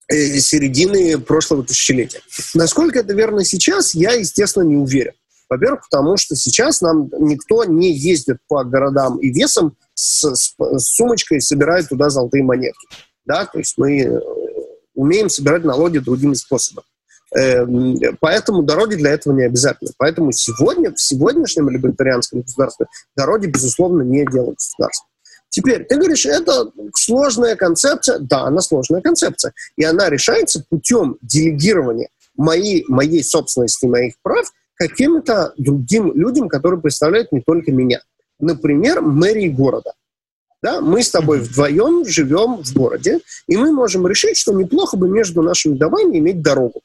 э, середины прошлого тысячелетия. Насколько это верно сейчас, я, естественно, не уверен. Во-первых, потому что сейчас нам никто не ездит по городам и весам с, с, с сумочкой и собирает туда золотые монетки. Да? То есть мы э, умеем собирать налоги другими способами. Эм, поэтому дороги для этого не обязательны. Поэтому сегодня, в сегодняшнем либертарианском государстве дороги, безусловно, не делают государство. Теперь, ты говоришь, это сложная концепция. Да, она сложная концепция. И она решается путем делегирования моей, моей собственности, моих прав каким-то другим людям, которые представляют не только меня. Например, мэрии города. Да, мы с тобой вдвоем живем в городе, и мы можем решить, что неплохо бы между нашими домами иметь дорогу.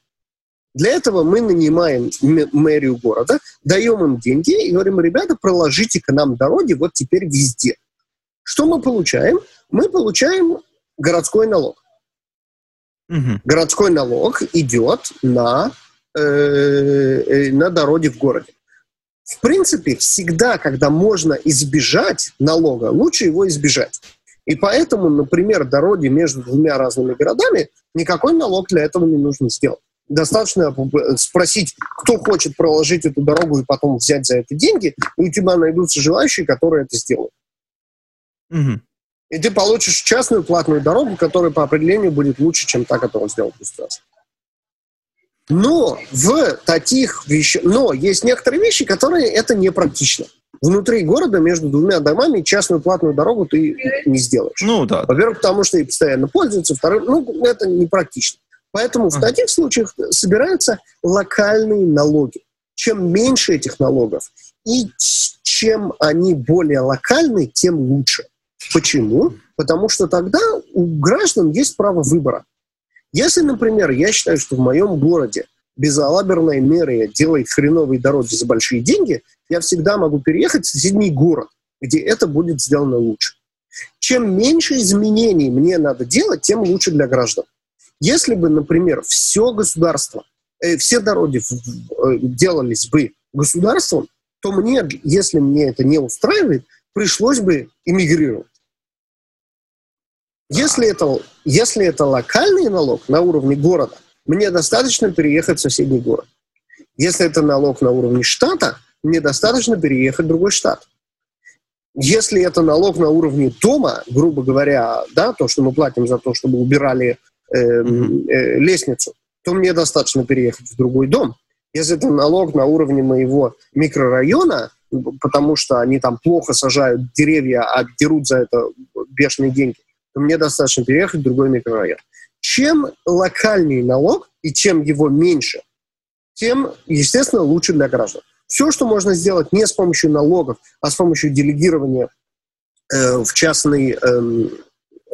Для этого мы нанимаем мэрию города, даем им деньги и говорим, ребята, проложите к нам дороги вот теперь везде. Что мы получаем? Мы получаем городской налог. Угу. Городской налог идет на, э, э, на дороги в городе. В принципе, всегда, когда можно избежать налога, лучше его избежать. И поэтому, например, дороги между двумя разными городами, никакой налог для этого не нужно сделать. Достаточно спросить, кто хочет проложить эту дорогу и потом взять за это деньги, и у тебя найдутся желающие, которые это сделают. Угу. И ты получишь частную платную дорогу, которая по определению будет лучше, чем та, которую сделал государство. Но в таких вещах, но есть некоторые вещи, которые это не практично. Внутри города между двумя домами частную платную дорогу ты не сделаешь. Ну да. Во-первых, потому что и постоянно пользуются, во-вторых, ну это не практично. Поэтому в таких случаях собираются локальные налоги. Чем меньше этих налогов и чем они более локальны, тем лучше. Почему? Потому что тогда у граждан есть право выбора. Если, например, я считаю, что в моем городе безалаберная мэрия делает хреновые дороги за большие деньги, я всегда могу переехать в соседний город, где это будет сделано лучше. Чем меньше изменений мне надо делать, тем лучше для граждан. Если бы, например, все государство, э, все дороги э, делались бы государством, то мне, если мне это не устраивает, пришлось бы эмигрировать. Если это, если это локальный налог на уровне города, мне достаточно переехать в соседний город. Если это налог на уровне штата, мне достаточно переехать в другой штат. Если это налог на уровне дома, грубо говоря, да, то, что мы платим за то, чтобы убирали э, э, лестницу, то мне достаточно переехать в другой дом. Если это налог на уровне моего микрорайона, потому что они там плохо сажают деревья, а дерут за это бешеные деньги, то мне достаточно переехать в другой микрорайон. Чем локальный налог и чем его меньше, тем, естественно, лучше для граждан. Все, что можно сделать не с помощью налогов, а с помощью делегирования э, в, частный, э,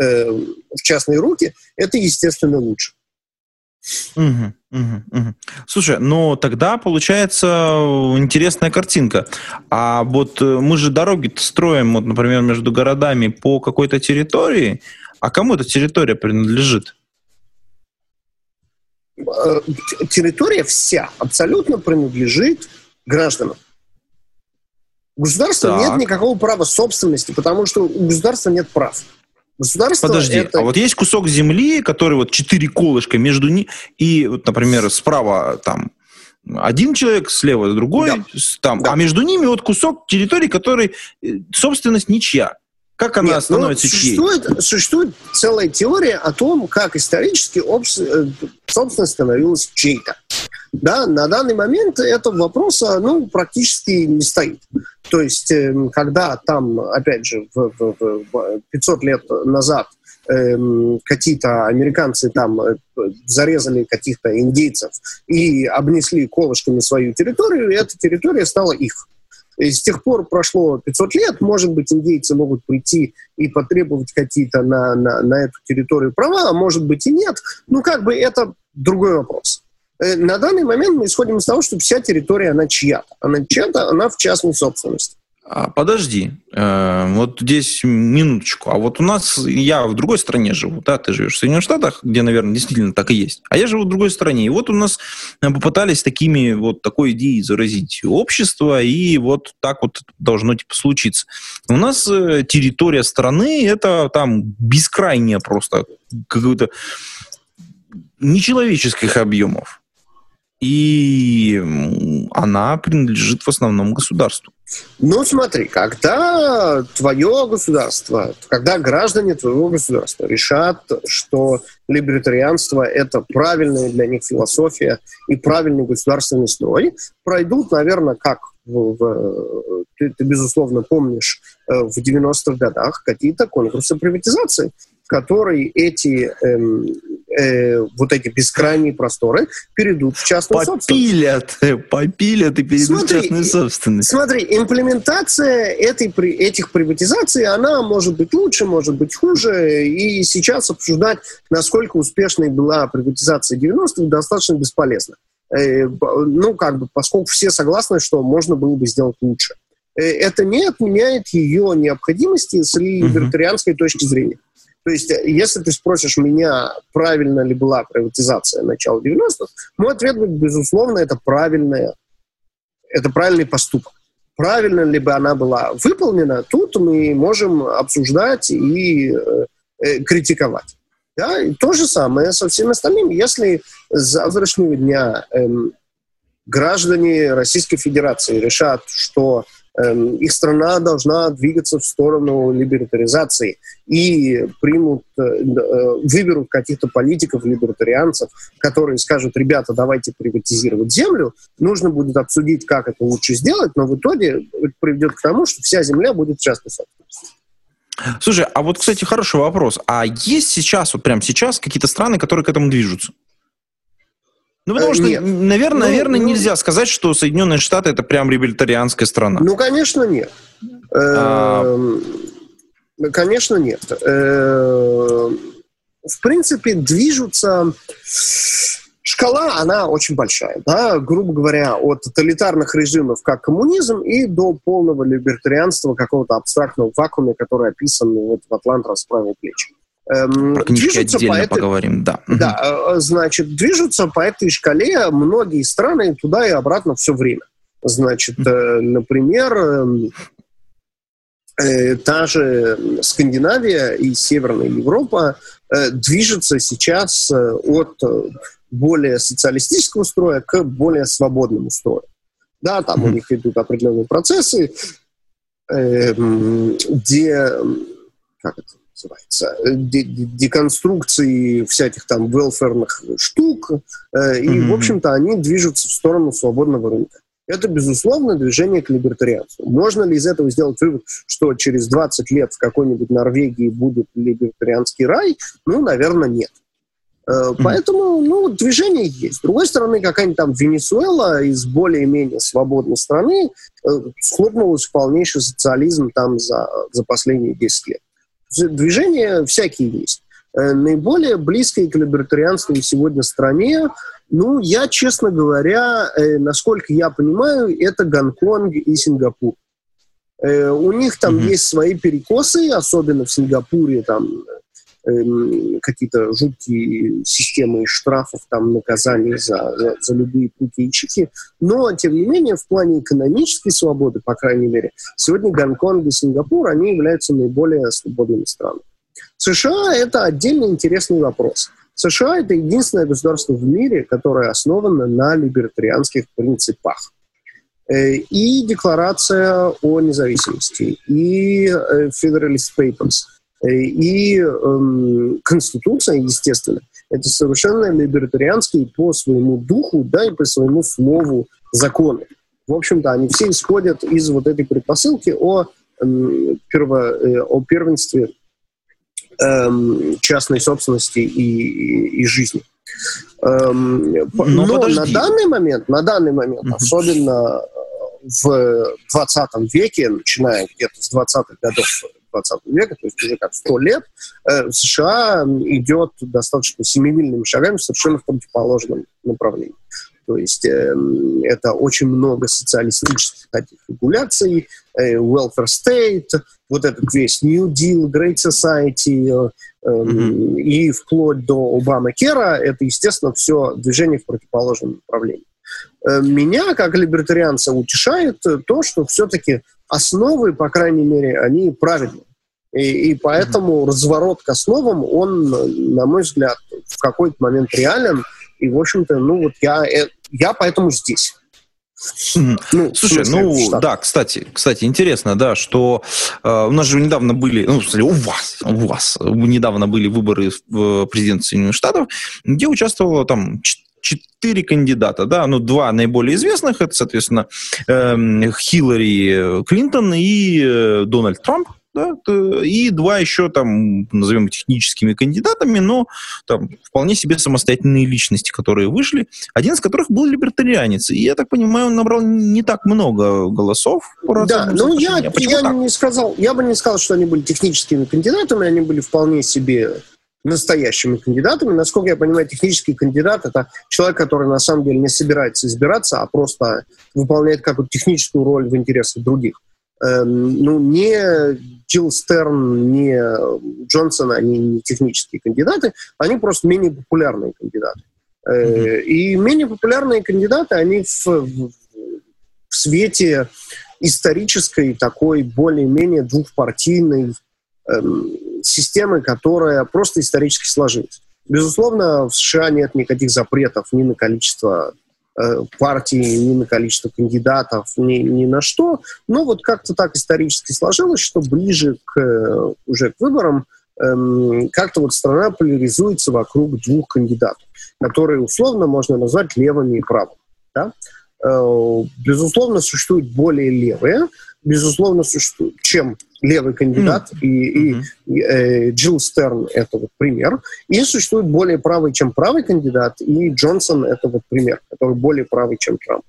э, в частные руки, это, естественно, лучше. Угу, угу, угу. Слушай, ну тогда получается интересная картинка. А вот э, мы же дороги строим, вот, например, между городами по какой-то территории. А кому эта территория принадлежит? Э, территория вся абсолютно принадлежит гражданам. У государства так. нет никакого права собственности, потому что у государства нет прав. Государство Подожди, это... а вот есть кусок земли, который вот четыре колышка между ними, и, вот, например, справа там один человек, слева другой, да. там, да. а между ними вот кусок территории, который э, собственность ничья. Как она Нет, ну, становится ну, существует, существует целая теория о том, как исторически общ... Э, собственность становилась чьей-то. Да, на данный момент этого вопроса ну, практически не стоит. То есть, эм, когда там, опять же, в, в, в 500 лет назад эм, какие-то американцы там э, зарезали каких-то индейцев и обнесли колышками свою территорию, эта территория стала их. И с тех пор прошло 500 лет, может быть, индейцы могут прийти и потребовать какие-то на, на, на эту территорию права, а может быть и нет. Ну, как бы это другой вопрос. Э, на данный момент мы исходим из того, что вся территория, она чья-то. Она чья-то, она в частной собственности. А, подожди, э, вот здесь минуточку. А вот у нас, я в другой стране живу, да, ты живешь в Соединенных Штатах, где, наверное, действительно так и есть. А я живу в другой стране. И вот у нас э, попытались такими вот такой идеей заразить общество, и вот так вот должно типа случиться. У нас территория страны это там бескрайняя просто какой-то нечеловеческих объемов и она принадлежит в основном государству. Ну, смотри, когда твое государство, когда граждане твоего государства решат, что либертарианство – это правильная для них философия и правильный государственный строй, пройдут, наверное, как в, в, ты, ты, безусловно, помнишь, э, в 90-х годах какие-то конкурсы приватизации, которые эти эм, э, вот эти бескрайние просторы перейдут в частную попилят, собственность. Попилят и перейдут смотри, в частную собственность. Смотри, имплементация этой, этих приватизаций, она может быть лучше, может быть хуже, и сейчас обсуждать, насколько успешной была приватизация 90-х, достаточно бесполезно. Э, ну, как бы, поскольку все согласны, что можно было бы сделать лучше. Э, это не отменяет ее необходимости с либертарианской uh-huh. точки зрения. То есть, э, если ты спросишь меня, правильно ли была приватизация начала 90-х, мой ответ будет, безусловно, это правильная, это правильный поступок. Правильно ли бы она была выполнена, тут мы можем обсуждать и э, э, критиковать. Да? И то же самое со всеми остальными. Если с завтрашнего дня э, граждане Российской Федерации решат, что Эм, их страна должна двигаться в сторону либертаризации и примут, э, э, выберут каких-то политиков, либертарианцев, которые скажут, ребята, давайте приватизировать землю, нужно будет обсудить, как это лучше сделать, но в итоге это приведет к тому, что вся земля будет частной собственности. Слушай, а вот, кстати, хороший вопрос. А есть сейчас, вот прямо сейчас, какие-то страны, которые к этому движутся? Ну, потому э, что, нет. наверное, ну, наверное ну, нельзя сказать, что Соединенные Штаты это прям либертарианская страна. Ну, конечно, нет. А... Конечно, нет. Эм, в принципе, движутся... Шкала, она очень большая, да, грубо говоря, от тоталитарных режимов, как коммунизм, и до полного либертарианства какого-то абстрактного вакуума, который описан вот, в «Атлант расправил плечи». Эм, Про книжки отдельно по этой, поговорим, да. Да, э, значит, движутся по этой шкале многие страны туда и обратно все время. Значит, э, например, эм, э, та же Скандинавия и Северная Европа э, движется сейчас от более социалистического строя к более свободному строю. Да, там mm-hmm. у них идут определенные процессы, э, где, как это, называется, э, деконструкции всяких там велферных штук, э, и, mm-hmm. в общем-то, они движутся в сторону свободного рынка. Это, безусловно, движение к либертарианству. Можно ли из этого сделать вывод, что через 20 лет в какой-нибудь Норвегии будет либертарианский рай? Ну, наверное, нет. Mm-hmm. Поэтому, ну, движение есть. С другой стороны, какая-нибудь там Венесуэла из более-менее свободной страны схлопнулась в полнейший социализм там за, за последние 10 лет. Движения всякие есть. Э, наиболее близкой к либертарианству сегодня стране, ну, я, честно говоря, э, насколько я понимаю, это Гонконг и Сингапур. Э, у них там mm-hmm. есть свои перекосы, особенно в Сингапуре, там какие-то жуткие системы штрафов, там, наказаний за, за, за любые пути и чики. Но, тем не менее, в плане экономической свободы, по крайней мере, сегодня Гонконг и Сингапур, они являются наиболее свободными странами. США – это отдельно интересный вопрос. США – это единственное государство в мире, которое основано на либертарианских принципах. Э, и Декларация о независимости, и э, Federalist Papers – и эм, Конституция, естественно, это совершенно либертарианские по своему духу, да, и по своему слову законы. В общем-то, они все исходят из вот этой предпосылки о, эм, перво, э, о первенстве эм, частной собственности и, и, жизни. Эм, но но на данный момент, на данный момент, mm-hmm. особенно в 20 веке, начиная где-то с 20-х годов 20 века, то есть уже как 100 лет, э, США идет достаточно семимильными шагами совершенно в противоположном направлении. То есть э, это очень много социалистических таких регуляций, э, welfare state, вот этот весь New Deal, Great Society э, mm-hmm. и вплоть до Обама Кера, это, естественно, все движение в противоположном направлении. Э, меня, как либертарианца, утешает то, что все-таки основы, по крайней мере, они правильные. И, и поэтому mm-hmm. разворот к основам, он, на мой взгляд, в какой-то момент реален. И, в общем-то, ну вот я, э, я поэтому здесь. Ну, Слушай, ну штат. да, кстати, кстати, интересно, да, что э, у нас же недавно были, ну, в у вас, у вас недавно были выборы в президент Соединенных Штатов, где участвовало там четыре кандидата, да, ну, два наиболее известных, это, соответственно, э, Хиллари Клинтон и э, Дональд Трамп, да, и два еще там, назовем техническими кандидатами, но там вполне себе самостоятельные личности, которые вышли, один из которых был либертарианец, и я так понимаю, он набрал не так много голосов. Да, ну я, а я не сказал, я бы не сказал, что они были техническими кандидатами, они были вполне себе настоящими кандидатами. Насколько я понимаю, технический кандидат – это человек, который на самом деле не собирается избираться, а просто выполняет какую-то техническую роль в интересах других. Эм, ну, не Джилл Стерн, не Джонсон, они не технические кандидаты, они просто менее популярные кандидаты. Mm-hmm. И менее популярные кандидаты, они в, в, в свете исторической такой более-менее двухпартийной эм, системы, которая просто исторически сложилась. Безусловно, в США нет никаких запретов ни на количество Э, партии, ни на количество кандидатов, ни, ни на что. Но вот как-то так исторически сложилось, что ближе к, э, уже к выборам эм, как-то вот страна поляризуется вокруг двух кандидатов, которые условно можно назвать левыми и правыми. Да? Э, безусловно, существуют более левые, безусловно, существует, чем левый кандидат, mm-hmm. и, и э, Джилл Стерн — это вот пример. И существует более правый, чем правый кандидат, и Джонсон — это вот пример, который более правый, чем Трамп.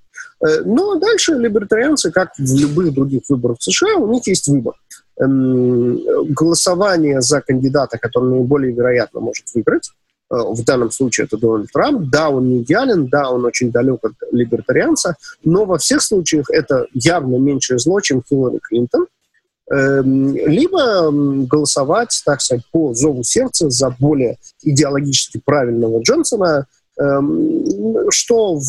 Э, ну, а дальше либертарианцы, как в любых других выборах в США, у них есть выбор. Эм, голосование за кандидата, который наиболее вероятно может выиграть, в данном случае это Дональд Трамп. Да, он не идеален, да, он очень далек от либертарианца, но во всех случаях это явно меньшее зло, чем Хиллари Клинтон. Эм, либо голосовать, так сказать, по зову сердца за более идеологически правильного Джонсона, эм, что в,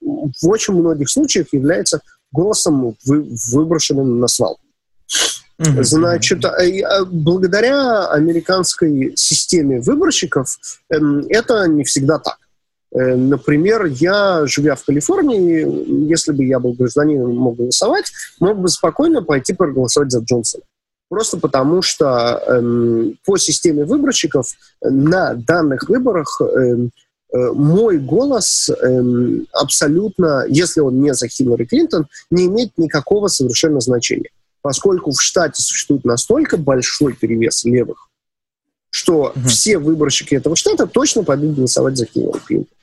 в очень многих случаях является голосом, выброшенным на свалку. Значит, э, э, благодаря американской системе выборщиков эм, это не всегда так. Э, например, я, живя в Калифорнии, если бы я был гражданином, мог голосовать, мог бы спокойно пойти проголосовать за Джонсона. Просто потому что эм, по системе выборщиков на данных выборах эм, э, мой голос абсолютно, если он не за Хиллари Клинтон, не имеет никакого совершенно значения поскольку в штате существует настолько большой перевес левых, что угу. все выборщики этого штата точно пойдут голосовать за Хиллари Клинтон.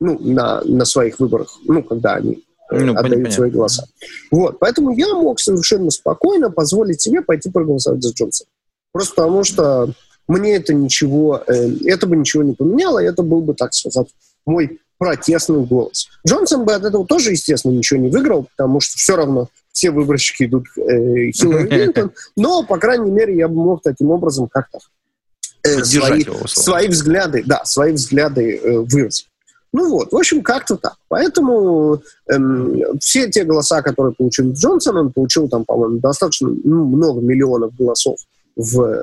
Ну, на, на своих выборах, ну, когда они э, ну, отдают понятно. свои голоса. Вот, поэтому я мог совершенно спокойно позволить себе пойти проголосовать за Джонсона. Просто потому что мне это ничего, э, это бы ничего не поменяло, это был бы, так сказать, мой протестный голос. Джонсон бы от этого тоже, естественно, ничего не выиграл, потому что все равно все выборщики идут э, Хиллари Клинтон, но, по крайней мере, я бы мог таким образом как-то э, свои, свои взгляды, да, свои взгляды э, выразить. Ну вот, в общем, как-то так. Поэтому эм, все те голоса, которые получил Джонсон, он получил там, по-моему, достаточно ну, много миллионов голосов в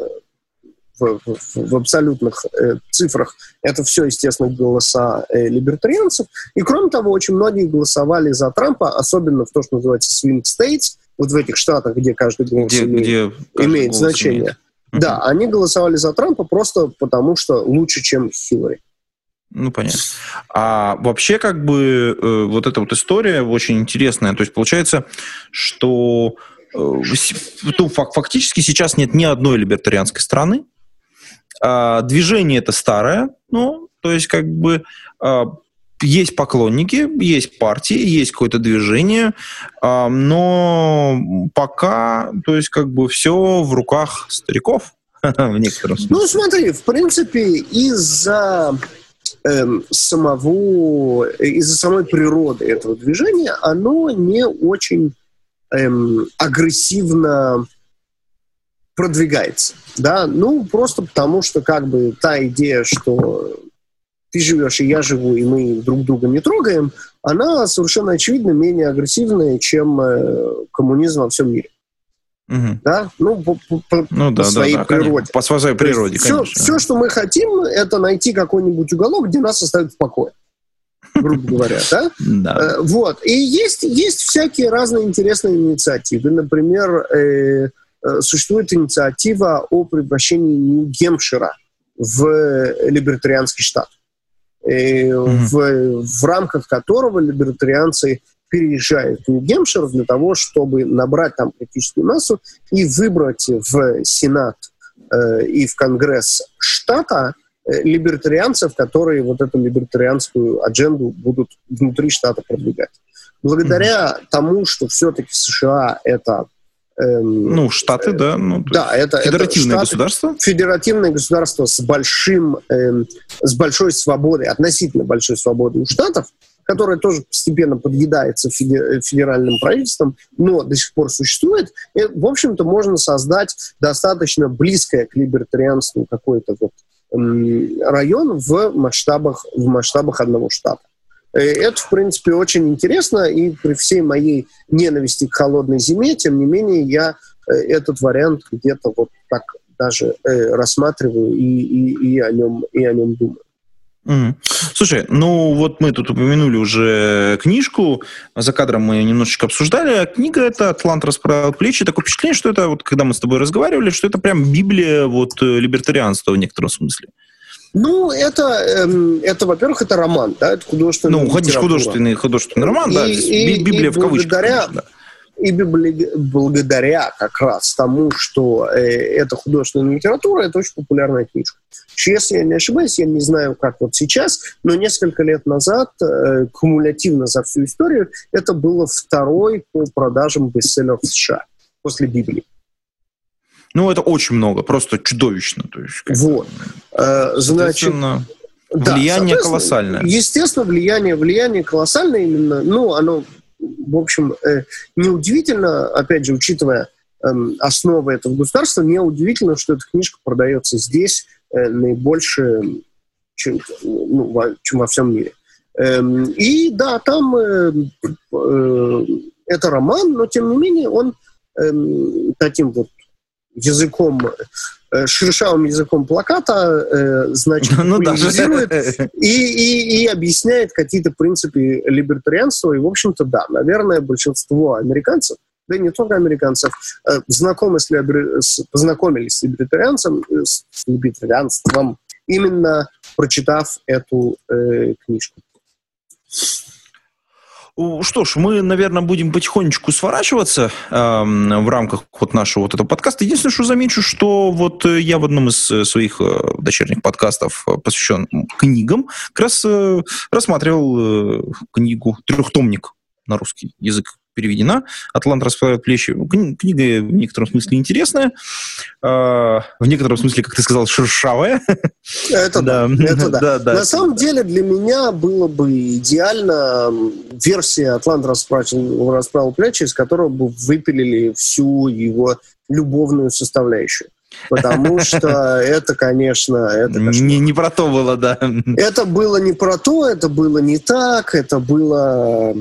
в, в, в абсолютных э, цифрах это все, естественно, голоса э, либертарианцев. И, кроме того, очень многие голосовали за Трампа, особенно в то, что называется swing states, вот в этих штатах, где каждый голос где, имеет, где каждый имеет голос значение. Имеет. Да, они голосовали за Трампа просто потому, что лучше, чем Хиллари. Ну, понятно. А вообще, как бы, э, вот эта вот история очень интересная. То есть, получается, что э, фактически сейчас нет ни одной либертарианской страны, а, движение это старое, ну, то есть как бы а, есть поклонники, есть партии, есть какое-то движение, а, но пока, то есть как бы все в руках стариков в некотором смысле. Ну, смотри, в принципе, из-за эм, самого, из-за самой природы этого движения, оно не очень эм, агрессивно продвигается. Да? Ну, просто потому что как бы та идея, что ты живешь и я живу, и мы друг друга не трогаем, она совершенно очевидно менее агрессивная, чем э, коммунизм во всем мире. Угу. Да? Ну, по, по, ну, по да, своей да, природе. Конечно. По своей природе, все, все, что мы хотим, это найти какой-нибудь уголок, где нас оставят в покое. Грубо говоря, да? Да. Э, вот. И есть, есть всякие разные интересные инициативы. Например, э, существует инициатива о превращении Нью-Гемпшира в либертарианский штат, mm-hmm. в, в рамках которого либертарианцы переезжают в Нью-Гемпшир для того, чтобы набрать там критическую массу и выбрать в Сенат э, и в Конгресс штата э, либертарианцев, которые вот эту либертарианскую адженду будут внутри штата продвигать. Благодаря mm-hmm. тому, что все-таки США это эм, ну, Штаты, да. Ну, да, это федеративное это штаты, государство. Федеративное государство с большим, эм, с большой свободой, относительно большой свободой у штатов, которая тоже постепенно подъедается федеральным правительством, но до сих пор существует, и, в общем-то, можно создать достаточно близкое к либертарианству какой-то вот район в масштабах, в масштабах одного штата. Э, это, в принципе, очень интересно, и при всей моей ненависти к холодной зиме, тем не менее, я э, этот вариант где-то вот так даже э, рассматриваю и, и, и, о нем, и о нем думаю. Mm. Слушай, ну вот мы тут упомянули уже книжку, за кадром мы немножечко обсуждали. А книга это «Атлант расправил плечи». Такое впечатление, что это, вот когда мы с тобой разговаривали, что это прям Библия вот э, либертарианства в некотором смысле. Ну, это, эм, это во-первых, это роман, да, это художественный Ну, художественный, художественный роман, и, да, и, Библия и в кавычках, благодаря, конечно, да и благодаря как раз тому, что э, это художественная литература, это очень популярная книжка. Если я не ошибаюсь, я не знаю, как вот сейчас, но несколько лет назад, э, кумулятивно за всю историю, это было второй по продажам бестселлер в США после Библии. Ну, это очень много, просто чудовищно. То есть, вот. Э, значит, влияние да, колоссальное. Естественно, влияние, влияние колоссальное именно, ну, оно в общем, э, неудивительно, опять же, учитывая эм, основы этого государства, неудивительно, что эта книжка продается здесь э, наибольше, чем, ну, во, чем во всем мире. Эм, и да, там это роман, но тем не менее он эм, таким вот языком Э, шершавым языком плаката, э, значит, ну, популяризирует и, и, и объясняет какие-то принципы либертарианства. И, в общем-то, да, наверное, большинство американцев, да и не только американцев, э, знакомы с, с, познакомились с либертарианцем, с либертарианством, именно прочитав эту э, книжку. Что ж, мы, наверное, будем потихонечку сворачиваться э, в рамках вот нашего вот этого подкаста. Единственное, что замечу, что вот э, я в одном из э, своих э, дочерних подкастов, посвящен книгам, как раз э, рассматривал э, книгу «Трехтомник» на русский язык переведена. «Атлант расправляет плечи». Книга в некотором смысле интересная. А, в некотором смысле, как ты сказал, шершавая. Это да. Это да. да, да. На самом деле для меня было бы идеально версия «Атлант расправил, расправил плечи», из которого бы выпилили всю его любовную составляющую. Потому что это, конечно... Это, не, не про то было, да. Это было не про то, это было не так, это было...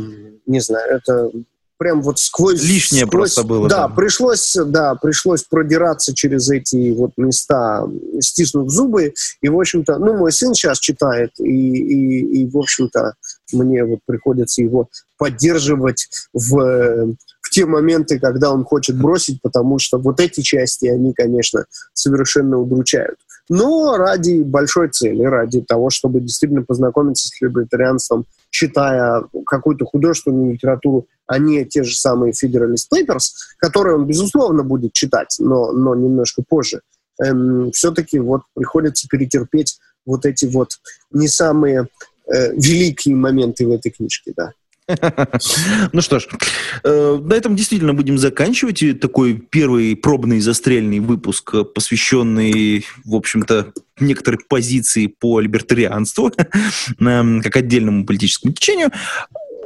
Не знаю, это прям вот сквозь... Лишнее сквозь, просто было. Да, пришлось, да, пришлось продираться через эти вот места, стиснув зубы. И, в общем-то, ну, мой сын сейчас читает, и, и, и в общем-то, мне вот приходится его поддерживать в, в те моменты, когда он хочет бросить, потому что вот эти части, они, конечно, совершенно удручают. Но ради большой цели, ради того, чтобы действительно познакомиться с либертарианством, читая какую-то художественную литературу, а не те же самые Federalist Papers, которые он, безусловно, будет читать, но, но немножко позже, эм, все-таки вот приходится перетерпеть вот эти вот не самые э, великие моменты в этой книжке, да. Ну что ж, э, на этом действительно будем заканчивать. Такой первый пробный застрельный выпуск, посвященный, в общем-то, некоторой позиции по либертарианству, как отдельному политическому течению.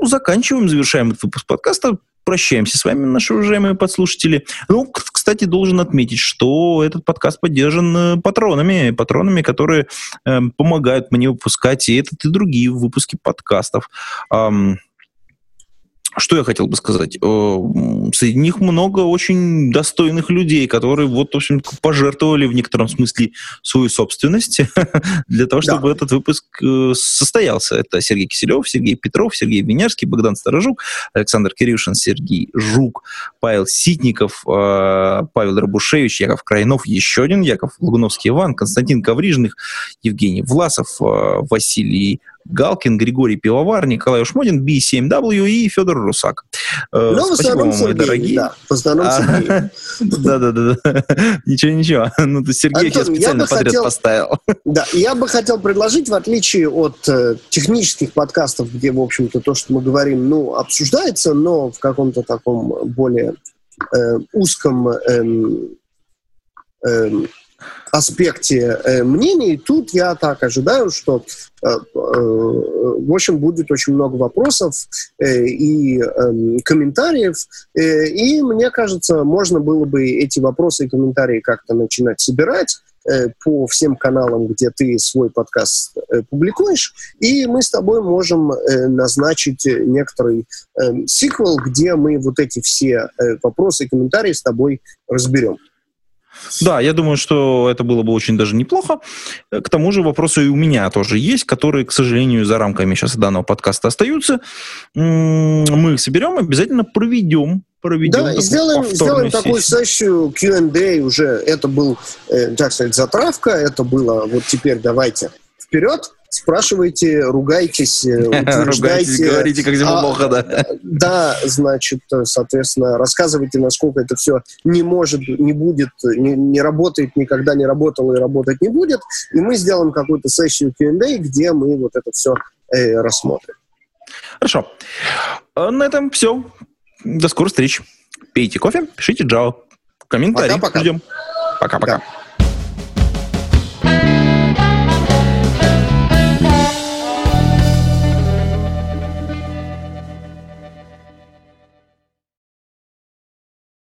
Заканчиваем, завершаем этот выпуск подкаста. Прощаемся с вами, наши уважаемые подслушатели. Ну, кстати, должен отметить, что этот подкаст поддержан э, патронами, патронами, которые э, помогают мне выпускать и этот, и другие выпуски подкастов. Эм, что я хотел бы сказать? Э, среди них много очень достойных людей, которые вот, в общем пожертвовали в некотором смысле свою собственность для того, чтобы да. этот выпуск э, состоялся. Это Сергей Киселев, Сергей Петров, Сергей Винярский, Богдан Старожук, Александр Кирюшин, Сергей Жук, Павел Ситников, э, Павел Рабушевич, Яков Крайнов, еще один Яков Лагуновский Иван, Константин Коврижных, Евгений Власов, Василий Галкин, Григорий Пивовар, Николай Ушмодин, B7W и Федор Русак. Э, ну, Спасибо вам, мои дорогие. Да, в основном а, Да-да-да. Ничего-ничего. Ну, ты Сергей Антон, специально подряд хотел, поставил. Да, я бы хотел предложить, в отличие от э, технических подкастов, где, в общем-то, то, что мы говорим, ну, обсуждается, но в каком-то таком более э, узком эм, эм, аспекте э, мнений. Тут я так ожидаю, что, э, э, в общем, будет очень много вопросов э, и э, комментариев. Э, и мне кажется, можно было бы эти вопросы и комментарии как-то начинать собирать э, по всем каналам, где ты свой подкаст э, публикуешь, и мы с тобой можем э, назначить некоторый э, сиквел, где мы вот эти все э, вопросы и комментарии с тобой разберем. Да, я думаю, что это было бы очень даже неплохо. К тому же вопросы и у меня тоже есть, которые, к сожалению, за рамками сейчас данного подкаста остаются. Мы их соберем, обязательно проведем проведем. Да, и сделаем, сделаем такую сессию Q&A уже. Это был, э, так сказать, затравка, это было вот теперь давайте вперед спрашивайте, ругайтесь, э, утверждайте. говорите, как зима плохо, да. Да, значит, соответственно, рассказывайте, насколько это все не может, не будет, не, не работает, никогда не работало и работать не будет. И мы сделаем какую-то сессию Q&A, где мы вот это все э, рассмотрим. Хорошо. А на этом все. До скорых встреч. Пейте кофе, пишите Java. Комментарии. Пока-пока. Ждем. Пока-пока.